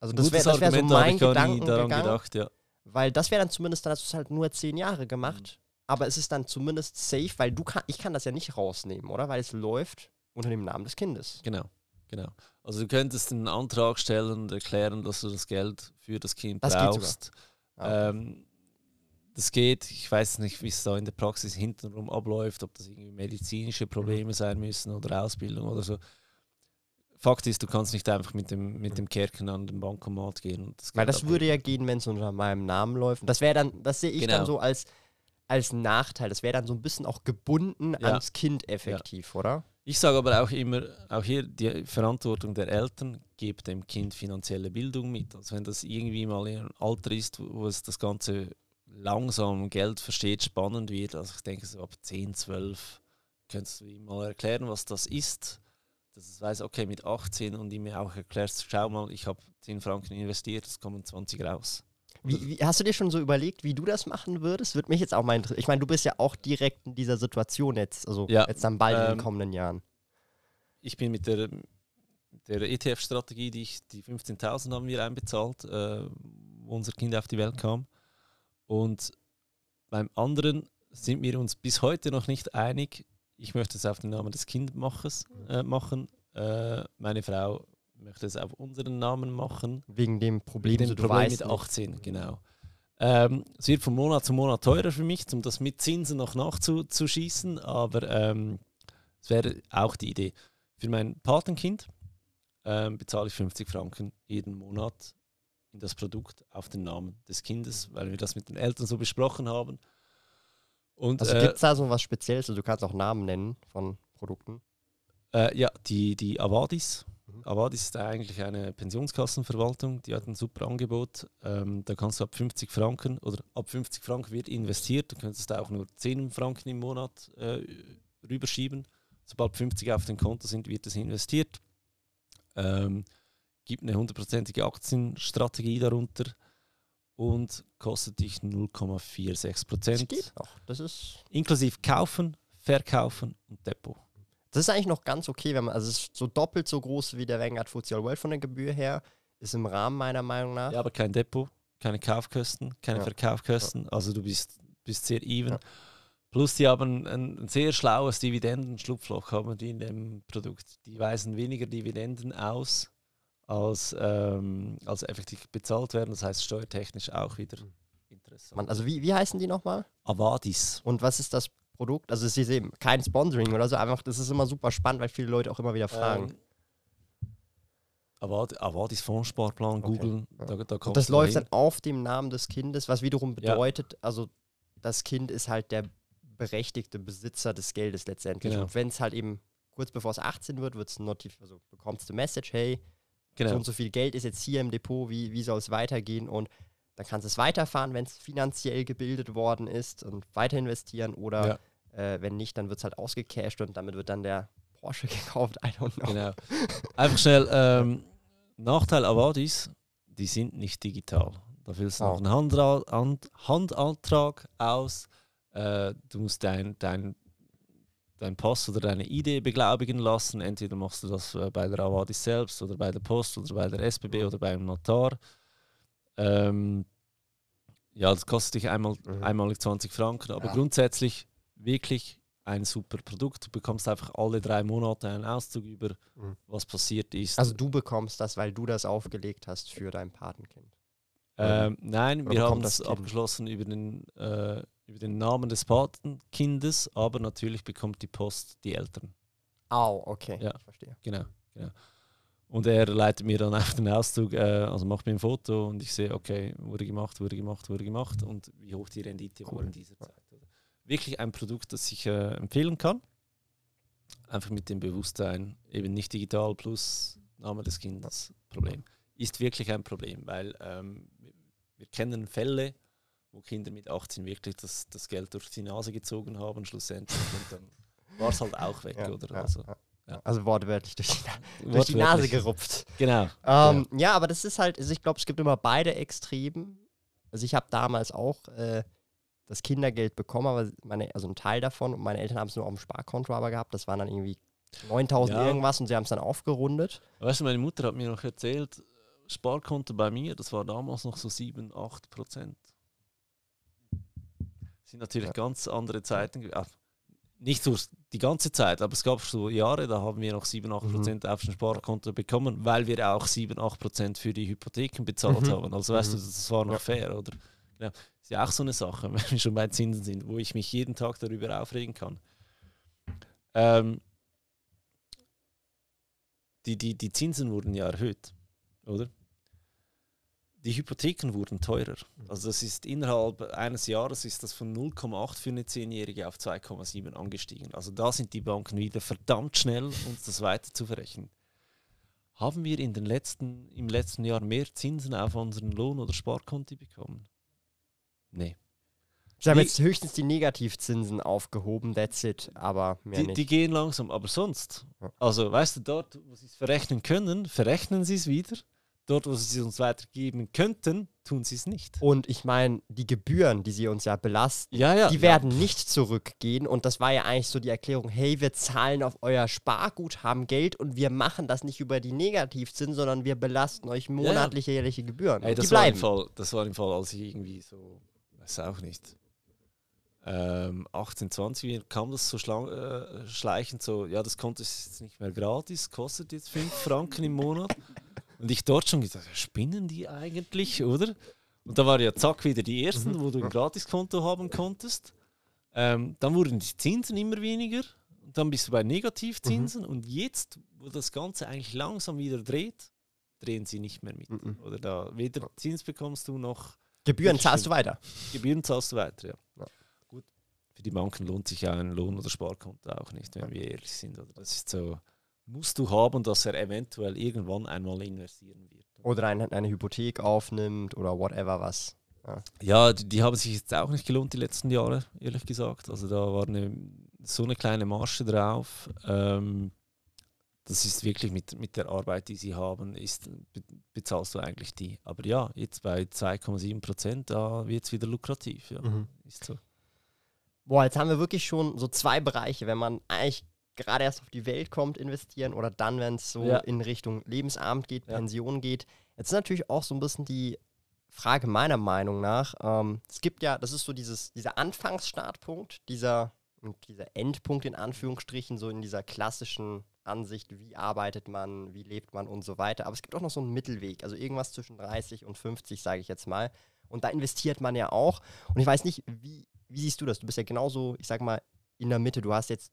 Also Ein das wäre das wär so mein ich gar nie Gedanken daran gegangen. gedacht, ja. Weil das wäre dann zumindest, dann hast du es halt nur zehn Jahre gemacht. Aber es ist dann zumindest safe, weil du kann, ich kann das ja nicht rausnehmen, oder? Weil es läuft unter dem Namen des Kindes. Genau, genau. Also du könntest einen Antrag stellen und erklären, dass du das Geld für das Kind Das brauchst. Ah, Ähm, das geht, ich weiß nicht, wie es da in der Praxis hintenrum abläuft, ob das irgendwie Mhm. medizinische Probleme sein müssen oder Ausbildung oder so. Fakt ist, du kannst nicht einfach mit dem, mit dem Kerken an den Bankomat gehen. Und das Weil das würde abheben. ja gehen, wenn es unter meinem Namen läuft. Und das wäre dann, das sehe ich Genau. dann so als, als Nachteil. Das wäre dann so ein bisschen auch gebunden Ja. ans Kind effektiv, oder? Ich sage aber auch immer, auch hier die Verantwortung der Eltern, gebt dem Kind finanzielle Bildung mit. Also wenn das irgendwie mal in einem Alter ist, wo es das Ganze langsam Geld versteht, spannend wird, also ich denke so ab 10, 12 könntest du ihm mal erklären, was das ist. Dass es weiß, okay, mit 18 und ihm auch erklärst, schau mal, ich habe 10 Franken investiert, es kommen 20 raus. Wie, wie, hast du dir schon so überlegt, wie du das machen würdest? Würde mich jetzt auch mal interessieren. Ich meine, du bist ja auch direkt in dieser Situation jetzt, also Ja, jetzt dann bald in ähm, den kommenden Jahren. ich bin mit der, der ETF-Strategie, die ich, die 15.000 haben wir einbezahlt, äh, wo unser Kind auf die Welt kam. Und beim anderen sind wir uns bis heute noch nicht einig. Ich möchte es auf den Namen des Kindmachers äh, machen. Äh, meine Frau möchte es auf unseren Namen machen. Wegen dem Problem, Wegen dem Problem mit nicht. 18, genau. Ähm, es wird von Monat zu Monat teurer für mich, um das mit Zinsen noch nachzuschießen, aber ähm, es wäre auch die Idee. Für mein Patenkind ähm, bezahle ich 50 Franken jeden Monat in das Produkt auf den Namen des Kindes, weil wir das mit den Eltern so besprochen haben. Und Also äh, gibt es da so was Spezielles? Also du kannst auch Namen nennen von Produkten. Äh, ja, die, die Avadis. Mhm. Ist eigentlich eine Pensionskassenverwaltung, die hat ein super Angebot. Ähm, da kannst du ab 50 Franken oder ab 50 Franken wird investiert. Du könntest auch nur 10 Franken im Monat äh, rüberschieben. Sobald 50 auf dem Konto sind, wird es investiert. Ähm, gibt eine hundertprozentige Aktienstrategie darunter und kostet dich 0,46 Das Prozent. noch. Das ist, Inklusive Kaufen, Verkaufen und Depot. Das ist eigentlich noch ganz okay, wenn man, also es ist so doppelt so groß wie der Vanguard FTSE All World von der Gebühr her. Ist im Rahmen meiner Meinung nach. Ja, aber kein Depot, keine Kaufkosten, keine Ja. Verkaufkosten. Also du bist, bist sehr even. Ja. Plus die haben ein, ein sehr schlaues Dividendenschlupfloch haben die in dem Produkt. Die weisen weniger Dividenden aus, als, ähm, als effektiv bezahlt werden. Das heißt steuertechnisch auch wieder interessant. Man, also wie, wie heißen die nochmal? Avadis. Und was ist das Produkt? Also es ist eben kein Sponsoring oder so, einfach, das ist immer super spannend, weil viele Leute auch immer wieder fragen. Ähm, Avad, Avadis Fondssparplan, Okay, googeln, ja. da, da Und kommst das du läuft hin. dann auf dem Namen des Kindes, was wiederum Ja. bedeutet, also das Kind ist halt der berechtigte Besitzer des Geldes letztendlich. Genau. Und wenn es halt eben kurz bevor es 18 wird, wird es notif also bekommst du Message, hey, so Genau. und so viel Geld ist jetzt hier im Depot, wie, wie soll es weitergehen? Und dann kannst du es weiterfahren, wenn es finanziell gebildet worden ist und weiter investieren oder äh, wenn nicht, dann wird es halt ausgecashed und damit wird dann der Porsche [laughs] gekauft. I don't know. Genau. Einfach schnell, ähm, Nachteil Avadis, die sind nicht digital. Da füllst du Oh. noch einen Handra Hand Handantrag aus. Äh, du musst dein, dein, dein Pass oder deine ID beglaubigen lassen. Entweder machst du das äh, bei der Avadis selbst oder bei der Post oder bei der SBB oder beim Notar. Ähm, ja, das kostet dich einmal, Mhm. einmalig 20 Franken, aber Ja. grundsätzlich wirklich ein super Produkt. Du bekommst einfach alle drei Monate einen Auszug über, Mhm. was passiert ist. Also du bekommst das, weil du das aufgelegt hast für dein Patenkind. ähm, nein, oder wir haben das abgeschlossen über den, äh, über den Namen des Patenkindes, aber natürlich bekommt die Post die Eltern. Au, okay, Ja. ich verstehe. Genau, genau. Und er leitet mir dann [laughs] einfach den Auszug, äh, also macht mir ein Foto und ich sehe, okay, wurde gemacht, wurde gemacht, wurde gemacht und wie hoch die Rendite Cool. war in dieser Zeit. Oder? Wirklich ein Produkt, das ich äh, empfehlen kann. Einfach mit dem Bewusstsein, eben nicht digital plus Name des Kindes, Problem. Ist wirklich ein Problem, weil ähm, wir- wir kennen Fälle, wo Kinder mit 18 wirklich das, das Geld durch die Nase gezogen haben, schlussendlich. [laughs] Und dann war es halt auch weg, Ja, oder? ja, also, ja. Ja. Also wortwörtlich durch die, Na- durch die Nase wortwörtlich. gerupft. Genau. Ähm, ja. aber das ist halt, also ich glaube, es gibt immer beide Extremen. Also ich habe damals auch äh, das Kindergeld bekommen, aber meine, also einen Teil davon und meine Eltern haben es nur auf dem Sparkonto aber gehabt. Das waren dann irgendwie 9000 Ja. irgendwas und sie haben es dann aufgerundet. Weißt du, meine Mutter hat mir noch erzählt, Sparkonto bei mir, das war damals noch so 7, 8 Prozent. Sind natürlich Ja. ganz andere Zeiten. ah, Nicht so die ganze Zeit, aber es gab so Jahre, da haben wir noch 7, 8 Prozent auf dem Sparkonto bekommen, weil wir auch 7, 8 Prozent für die Hypotheken bezahlt Mhm. haben. Also weißt Mhm. du, das war noch Ja. fair, oder? Genau. Ist ja auch so eine Sache, [laughs] wenn wir schon bei Zinsen sind, wo ich mich jeden Tag darüber aufregen kann. Ähm, die, die, die Zinsen wurden ja erhöht, oder? Die Hypotheken wurden teurer. Also das ist innerhalb eines Jahres ist das von 0,8 für eine 10-Jährige auf 2,7 angestiegen. Also da sind die Banken wieder verdammt schnell, uns das weiter zu verrechnen. Haben wir in den letzten, im letzten Jahr mehr Zinsen auf unseren Lohn- oder Sparkonti bekommen? Nee. Sie haben jetzt höchstens die Negativzinsen aufgehoben, that's it, aber mehr Die, nicht. die gehen langsam, aber sonst. Also, weißt du, dort, wo sie es verrechnen können, verrechnen sie es wieder. Dort, wo sie es uns weitergeben könnten, tun sie es nicht. und ich meine, die Gebühren, die sie uns ja belasten, Ja, ja. die werden nicht zurückgehen. Und das war ja eigentlich so die Erklärung, hey, wir zahlen auf euer Sparguthaben Geld und wir machen das nicht über die Negativzinsen, sondern wir belasten euch monatliche, jährliche Gebühren. Ey, das, die war im bleiben. Fall, das war im Fall, als ich irgendwie so, weiß auch nicht, ähm, 18, 20 kam das so schlang, äh, schleichend so, ja, das Konto ist jetzt nicht mehr gratis, kostet jetzt 5 Franken im Monat. Und ich dort schon gedacht, spinnen die eigentlich, oder? Und da war ja zack wieder die ersten, wo du ein Gratiskonto haben konntest. Ähm, dann wurden die Zinsen immer weniger. Und dann bist du bei Negativzinsen. Und jetzt, wo das Ganze eigentlich langsam wieder dreht, drehen sie nicht mehr mit. Mhm. Oder da weder Zins bekommst du noch Gebühren zahlst du weiter. Gebühren zahlst du weiter. Ja. Ja. Gut. Für die Banken lohnt sich ja ein Lohn- oder Sparkonto auch nicht, wenn wir ehrlich sind. Oder das ist so, musst du haben, dass er eventuell irgendwann einmal investieren wird. Oder ein, eine Hypothek aufnimmt oder whatever was. Ja, die, die haben sich jetzt auch nicht gelohnt die letzten Jahre, ehrlich gesagt. Also da war eine, so eine kleine Marge drauf. Ähm, das ist wirklich mit, mit der Arbeit, die sie haben, ist, be, bezahlst du eigentlich die. Aber ja, jetzt bei 2,7 Prozent, da wird es wieder lukrativ. Ja. Ist so. Boah, jetzt haben wir wirklich schon so zwei Bereiche, wenn man eigentlich gerade erst auf die Welt kommt, investieren oder dann, wenn es so Ja. in Richtung Lebensabend geht, Ja. Pension geht. Jetzt ist natürlich auch so ein bisschen die Frage meiner Meinung nach. Ähm, es gibt ja, das ist so dieses, dieser Anfangsstartpunkt, dieser, dieser Endpunkt in Anführungsstrichen, so in dieser klassischen Ansicht, wie arbeitet man, wie lebt man und so weiter. Aber es gibt auch noch so einen Mittelweg, also irgendwas zwischen 30 und 50, sage ich jetzt mal. Und da investiert man ja auch. Und ich weiß nicht, wie, wie siehst du das? Du bist ja genauso, ich sag mal, in der Mitte. Du hast jetzt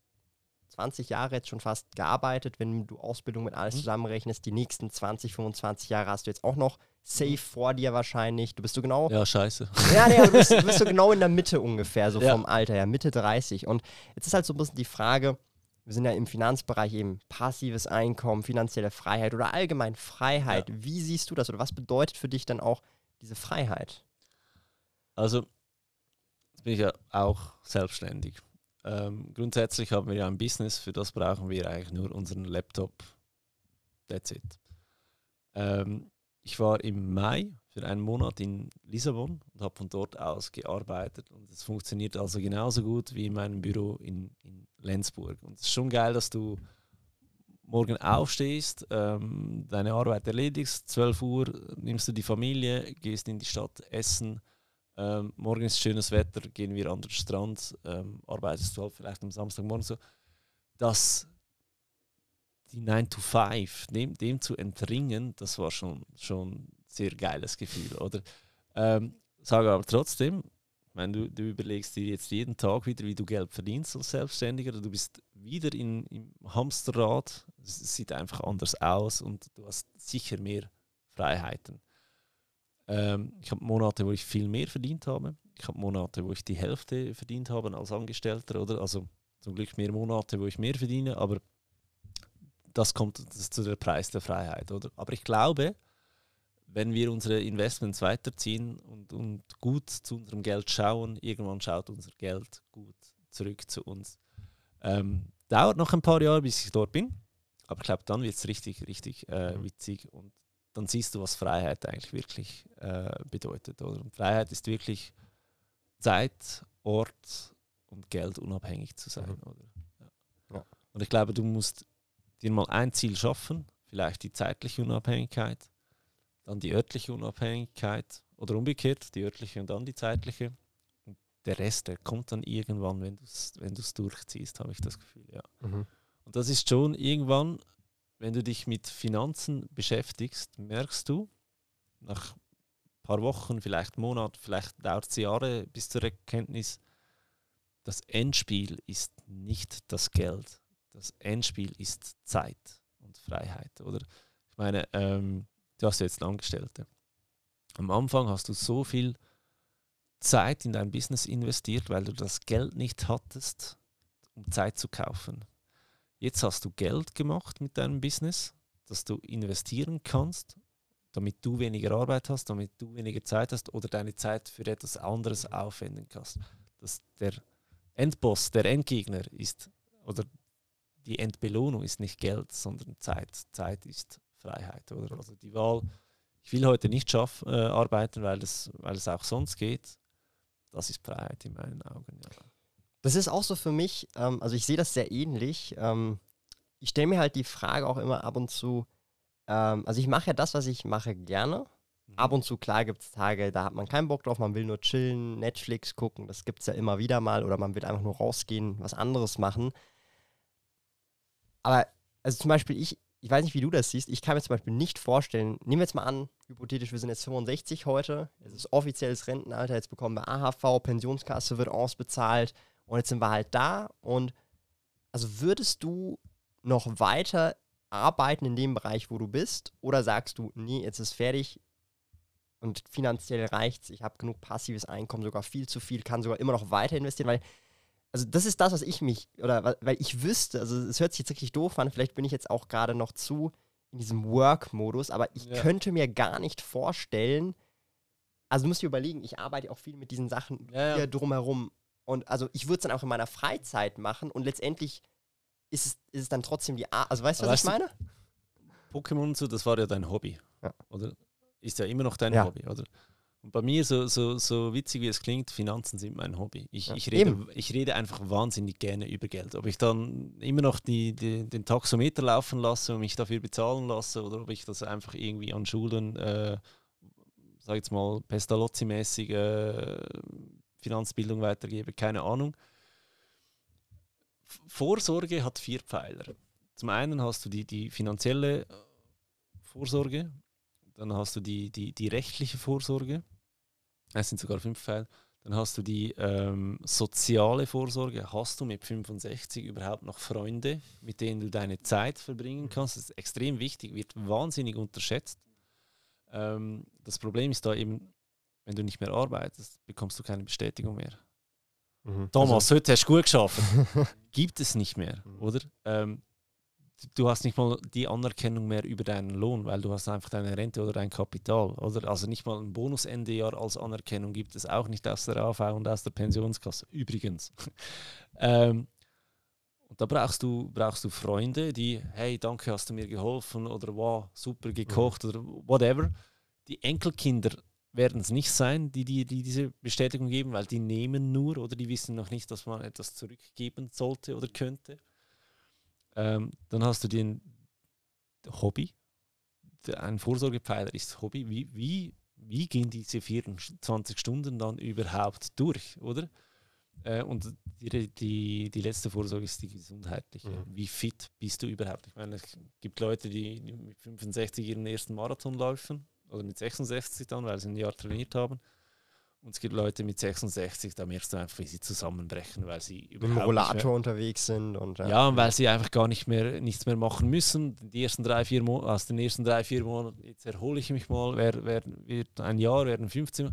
20 Jahre jetzt schon fast gearbeitet, wenn du Ausbildung mit alles mhm. zusammenrechnest. Die nächsten 20, 25 Jahre hast du jetzt auch noch safe mhm. vor dir wahrscheinlich. Du bist so genau. Ja, scheiße. Ja, nee, du bist, du bist so [laughs] genau in der Mitte ungefähr, so ja. vom Alter her, Mitte 30. Und jetzt ist halt so ein bisschen die Frage, wir sind ja im Finanzbereich eben passives Einkommen, finanzielle Freiheit oder allgemein Freiheit. Ja. Wie siehst du das oder was bedeutet für dich dann auch diese Freiheit? Also, jetzt bin ich ja auch selbstständig. Ähm, grundsätzlich haben wir ja ein Business, für das brauchen wir eigentlich nur unseren Laptop. That's it. Ähm, ich war im Mai für einen Monat in Lissabon und habe von dort aus gearbeitet. Und es funktioniert also genauso gut wie in meinem Büro in, in Lenzburg. Und es ist schon geil, dass du morgen aufstehst, ähm, deine Arbeit erledigst, 12 Uhr nimmst du die Familie, gehst in die Stadt essen. Ähm, morgen ist schönes Wetter, gehen wir an den Strand, ähm, arbeitest du halt vielleicht am Samstagmorgen so. Dass die 9 to 5, dem, dem zu entringen, das war schon, schon sehr geiles Gefühl, oder? Ähm, sage aber trotzdem, wenn du, du überlegst dir jetzt jeden Tag wieder, wie du Geld verdienst als Selbstständiger, du bist wieder in, im Hamsterrad, es sieht einfach anders aus und du hast sicher mehr Freiheiten. Ähm, ich habe Monate, wo ich viel mehr verdient habe. Ich habe Monate, wo ich die Hälfte verdient habe als Angestellter, oder? Also zum Glück mehr Monate, wo ich mehr verdiene, aber das kommt das zu der Preis der Freiheit, oder? Aber ich glaube, wenn wir unsere Investments weiterziehen und, und gut zu unserem Geld schauen, irgendwann schaut unser Geld gut zurück zu uns. Ähm, dauert noch ein paar Jahre, bis ich dort bin, aber ich glaube, dann wird es richtig, richtig äh, witzig und dann siehst du, was Freiheit eigentlich wirklich äh, bedeutet. Oder? Und Freiheit ist wirklich Zeit, Ort und Geld unabhängig zu sein. Mhm. Oder? Ja. Ja. Und ich glaube, du musst dir mal ein Ziel schaffen, vielleicht die zeitliche Unabhängigkeit dann die örtliche Unabhängigkeit oder umgekehrt, die örtliche und dann die zeitliche. Und der Rest, der kommt dann irgendwann, wenn du es wenn durchziehst, habe ich das Gefühl, ja. Mhm. Und das ist schon irgendwann, wenn du dich mit Finanzen beschäftigst, merkst du, nach ein paar Wochen, vielleicht Monaten, vielleicht dauert es Jahre bis zur Erkenntnis, das Endspiel ist nicht das Geld. Das Endspiel ist Zeit und Freiheit, oder? Ich meine, ähm, du hast jetzt Angestellte. Am Anfang hast du so viel Zeit in dein Business investiert, weil du das Geld nicht hattest, um Zeit zu kaufen. Jetzt hast du Geld gemacht mit deinem Business, dass du investieren kannst, damit du weniger Arbeit hast, damit du weniger Zeit hast oder deine Zeit für etwas anderes aufwenden kannst. Dass der Endboss, der Endgegner ist oder die Endbelohnung ist nicht Geld, sondern Zeit. Zeit ist Freiheit. Oder? Also die Wahl, ich will heute nicht schaff, äh, arbeiten, weil es, weil es auch sonst geht, das ist Freiheit in meinen Augen. Ja. Das ist auch so für mich, ähm, also ich sehe das sehr ähnlich. Ähm, ich stelle mir halt die Frage auch immer ab und zu, ähm, also ich mache ja das, was ich mache, gerne. Mhm. Ab und zu, klar, gibt es Tage, da hat man keinen Bock drauf, man will nur chillen, Netflix gucken, das gibt es ja immer wieder mal, oder man will einfach nur rausgehen, was anderes machen. Aber, also zum Beispiel, ich, ich weiß nicht, wie du das siehst, ich kann mir zum Beispiel nicht vorstellen, nehmen wir jetzt mal an, hypothetisch, wir sind jetzt 65 heute, es ist offizielles Rentenalter, jetzt bekommen wir AHV, Pensionskasse wird ausbezahlt und jetzt sind wir halt da und also würdest du noch weiter arbeiten in dem Bereich, wo du bist? Oder sagst du, nee, jetzt ist fertig und finanziell reicht's, ich habe genug passives Einkommen, sogar viel zu viel, kann sogar immer noch weiter investieren, weil also das ist das, was ich mich, oder weil ich wüsste, also es hört sich jetzt richtig doof an, vielleicht bin ich jetzt auch gerade noch zu in diesem Work-Modus, aber ich ja. könnte mir gar nicht vorstellen, also du musst dir überlegen, ich arbeite auch viel mit diesen Sachen ja, hier drumherum und also ich würde es dann auch in meiner Freizeit machen und letztendlich ist es, ist es dann trotzdem die, Ar also weißt du, was ich meine? Pokémon und so, das war ja dein Hobby, ja. oder? Ist ja immer noch dein Hobby, oder? Und bei mir, so, so, so witzig wie es klingt, Finanzen sind mein Hobby. Ich, ja, ich, rede, ich rede einfach wahnsinnig gerne über Geld. Ob ich dann immer noch die, die, den Taxometer laufen lasse und mich dafür bezahlen lasse oder ob ich das einfach irgendwie an Schulen äh, sag jetzt mal, Pestalozzi-mäßig äh, Finanzbildung weitergebe, keine Ahnung. Vorsorge hat vier Pfeiler. Zum einen hast du die, die finanzielle Vorsorge, dann hast du die, die, die rechtliche Vorsorge, es sind sogar fünf Pfeiler, dann hast du die ähm, soziale Vorsorge. Hast du mit 65 überhaupt noch Freunde, mit denen du deine Zeit verbringen kannst? Das ist extrem wichtig, wird wahnsinnig unterschätzt. Ähm, das Problem ist da eben, wenn du nicht mehr arbeitest, bekommst du keine Bestätigung mehr. Mhm. Thomas, also, heute hast du gut geschafft. [laughs] Gibt es nicht mehr, mhm. oder? Ähm, du hast nicht mal die Anerkennung mehr über deinen Lohn, weil du hast einfach deine Rente oder dein Kapital, oder? Also nicht mal ein Bonus Ende Jahr als Anerkennung gibt es auch nicht aus der AV und aus der Pensionskasse. Übrigens. [laughs] ähm, und da brauchst du, brauchst du Freunde, die, hey, danke, hast du mir geholfen oder wow, super gekocht mhm. oder whatever. Die Enkelkinder werden es nicht sein, die, die, die diese Bestätigung geben, weil die nehmen nur oder die wissen noch nicht, dass man etwas zurückgeben sollte oder könnte. Ähm, dann hast du den Hobby. Ein Vorsorgepfeiler ist Hobby. Wie, wie, wie gehen diese 24 Stunden dann überhaupt durch, oder? Äh, und die, die, die letzte Vorsorge ist die gesundheitliche. Mhm. Wie fit bist du überhaupt? Ich meine, es gibt Leute, die mit 65 ihren ersten Marathon laufen oder mit 66 dann, weil sie ein Jahr trainiert haben. Und es gibt Leute mit 66, da merkst du einfach, wie sie zusammenbrechen, weil sie mit dem Rollator unterwegs sind. Und, ja. ja, und weil sie einfach gar nicht mehr nichts mehr machen müssen. Die ersten drei, vier Mo aus den ersten drei, vier Monaten, jetzt erhole ich mich mal, wer, wer, wird ein Jahr, werden 15.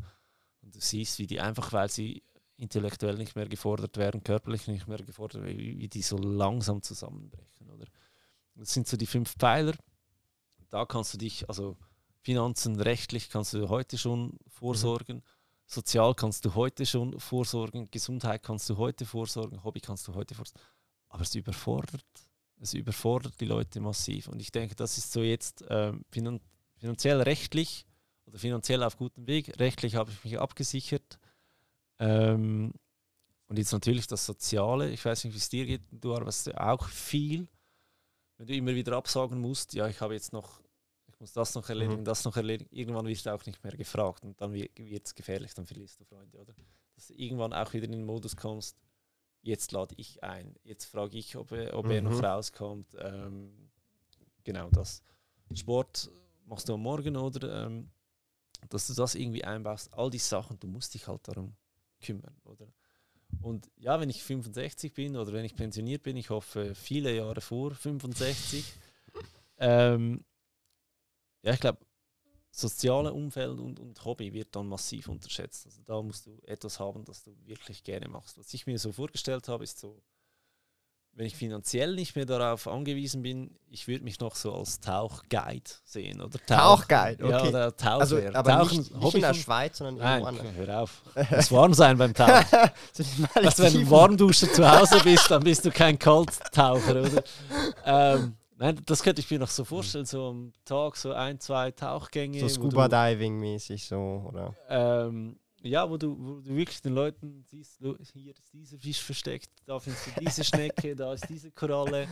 Und du siehst, wie die einfach, weil sie intellektuell nicht mehr gefordert werden, körperlich nicht mehr gefordert werden, wie, wie die so langsam zusammenbrechen. Oder? Das sind so die fünf Pfeiler. Da kannst du dich, also Finanzen, rechtlich kannst du heute schon vorsorgen. Mhm Sozial kannst du heute schon vorsorgen, Gesundheit kannst du heute vorsorgen, Hobby kannst du heute vorsorgen. Aber es überfordert, es überfordert die Leute massiv. Und ich denke, das ist so jetzt ähm, finan finanziell rechtlich oder finanziell auf gutem Weg. Rechtlich habe ich mich abgesichert. Ähm, und jetzt natürlich das Soziale. Ich weiß nicht, wie es dir geht. Du arbeitest auch viel. Wenn du immer wieder absagen musst, ja, ich habe jetzt noch muss das noch erledigen, mhm. das noch erledigen. Irgendwann wirst du auch nicht mehr gefragt und dann wird es gefährlich, dann verlierst du Freunde, oder? Dass du irgendwann auch wieder in den Modus kommst, jetzt lade ich ein, jetzt frage ich, ob, er, ob mhm. er noch mhm. rauskommt. Ähm, genau das. Sport machst du am Morgen, oder? Ähm, dass du das irgendwie einbaust, all die Sachen, du musst dich halt darum kümmern, oder? Und ja, wenn ich 65 bin oder wenn ich pensioniert bin, ich hoffe viele Jahre vor 65, [laughs] ähm, ja, ich glaube, soziale Umfeld und, und Hobby wird dann massiv unterschätzt. Also da musst du etwas haben, das du wirklich gerne machst. Was ich mir so vorgestellt habe, ist so, wenn ich finanziell nicht mehr darauf angewiesen bin, ich würde mich noch so als Tauchguide sehen. Oder Tauch, Tauchguide, okay. Ja, oder Taucher. Also, aber Tauchen, nicht, nicht in der Schweiz, sondern irgendwo anders. hör auf. Es warm sein beim Tauchen. [laughs] also, wenn du Warmduscher zu Hause bist, dann bist du kein Kalttaucher, oder? [laughs] Ähm, Nein, das könnte ich mir noch so vorstellen, so am Tag so ein, zwei Tauchgänge. So Scuba-Diving-mäßig so, oder? Ähm, ja, wo du, wo du wirklich den Leuten siehst, hier ist dieser Fisch versteckt, da findest du diese Schnecke, da ist diese Koralle.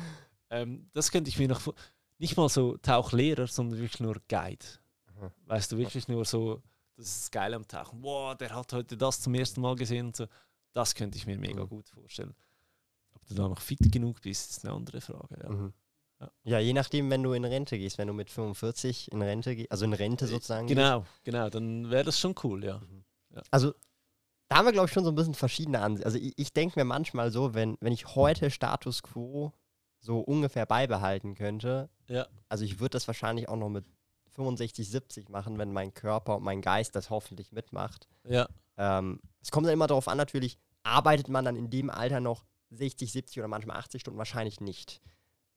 Ähm, das könnte ich mir noch vorstellen. Nicht mal so Tauchlehrer, sondern wirklich nur Guide. Mhm. Weißt du, wirklich nur so, das ist geil am Tauchen. Wow, der hat heute das zum ersten Mal gesehen und so. Das könnte ich mir mega mhm. gut vorstellen. Ob du da noch fit genug bist, ist eine andere Frage. Ja. Mhm. Ja. je nachdem, wenn du in Rente gehst, wenn du mit 45 in Rente gehst, also in Rente äh, sozusagen. Genau, gehst. genau, dann wäre das schon cool, ja. Mhm. ja. Also da haben wir, glaube ich, schon so ein bisschen verschiedene Ansichten. Also ich, ich denke mir manchmal so, wenn, wenn ich heute Status quo so ungefähr beibehalten könnte, ja. also ich würde das wahrscheinlich auch noch mit 65, 70 machen, wenn mein Körper und mein Geist das hoffentlich mitmacht. Ja. Ähm, es kommt dann immer darauf an, natürlich, arbeitet man dann in dem Alter noch 60, 70 oder manchmal 80 Stunden? Wahrscheinlich nicht.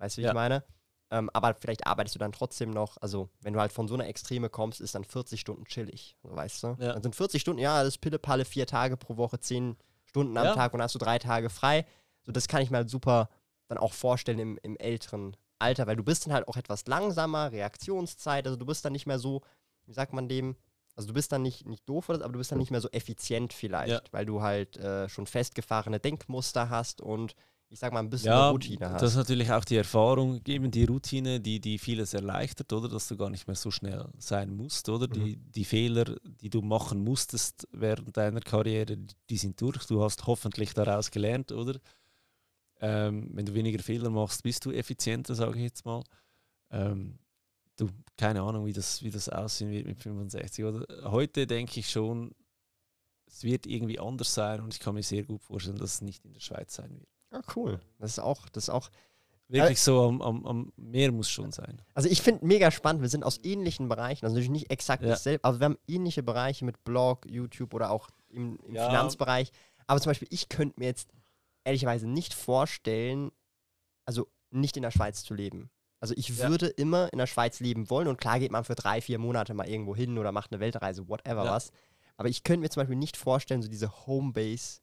Weißt du, wie ja. ich meine? Ähm, aber vielleicht arbeitest du dann trotzdem noch, also wenn du halt von so einer Extreme kommst, ist dann 40 Stunden chillig, weißt du? Ja. Dann sind 40 Stunden, ja, das ist Pille-Palle, vier Tage pro Woche, zehn Stunden am ja. Tag und dann hast du drei Tage frei. So, das kann ich mir halt super dann auch vorstellen im, im älteren Alter, weil du bist dann halt auch etwas langsamer, Reaktionszeit, also du bist dann nicht mehr so, wie sagt man dem, also du bist dann nicht, nicht doof, aber du bist dann nicht mehr so effizient vielleicht, ja. weil du halt äh, schon festgefahrene Denkmuster hast und ich sag mal, ein bisschen ja, Routine hast. Das ist natürlich auch die Erfahrung, eben die Routine, die, die vieles erleichtert, oder? Dass du gar nicht mehr so schnell sein musst, oder? Mhm. Die, die Fehler, die du machen musstest während deiner Karriere, die sind durch. Du hast hoffentlich daraus gelernt, oder? Ähm, wenn du weniger Fehler machst, bist du effizienter, sage ich jetzt mal. Ähm, du, keine Ahnung, wie das, wie das aussehen wird mit 65. Oder? Heute denke ich schon, es wird irgendwie anders sein und ich kann mir sehr gut vorstellen, dass es nicht in der Schweiz sein wird. Ja, cool. Das ist auch, das ist auch. Wirklich äh, so am, am, am Meer muss schon sein. Also ich finde mega spannend, wir sind aus ähnlichen Bereichen, also natürlich nicht exakt ja. dasselbe, aber wir haben ähnliche Bereiche mit Blog, YouTube oder auch im, im ja. Finanzbereich. Aber zum Beispiel, ich könnte mir jetzt ehrlicherweise nicht vorstellen, also nicht in der Schweiz zu leben. Also ich ja. würde immer in der Schweiz leben wollen und klar geht man für drei, vier Monate mal irgendwo hin oder macht eine Weltreise, whatever ja. was. Aber ich könnte mir zum Beispiel nicht vorstellen, so diese Homebase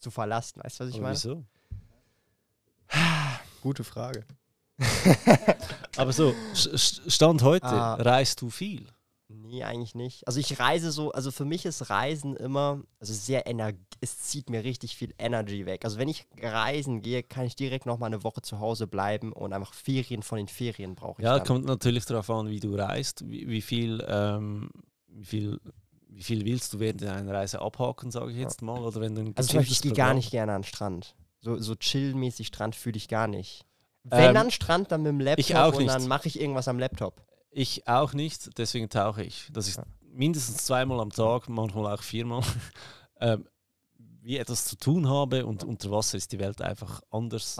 zu verlassen. Weißt du, was ich Aber meine? Wieso? [sighs] Gute Frage. [laughs] Aber so, Stand heute, ah. reist du viel? Nee, eigentlich nicht. Also ich reise so, also für mich ist Reisen immer, also sehr energie, es zieht mir richtig viel Energy weg. Also wenn ich reisen gehe, kann ich direkt noch mal eine Woche zu Hause bleiben und einfach Ferien von den Ferien brauche ich. Ja, dann. kommt natürlich darauf an, wie du reist, wie, wie viel, ähm, wie viel wie viel willst du während einer Reise abhaken, sage ich jetzt mal? Oder wenn du also zum Beispiel, ich gehe gar nicht gerne an den Strand. So, so chill-mäßig Strand fühle ich gar nicht. Wenn ähm, an Strand, dann mit dem Laptop und dann mache ich irgendwas am Laptop. Ich auch nicht, deswegen tauche ich. Dass ich ja. mindestens zweimal am Tag, manchmal auch viermal, [laughs] ähm, wie etwas zu tun habe und unter Wasser ist die Welt einfach anders.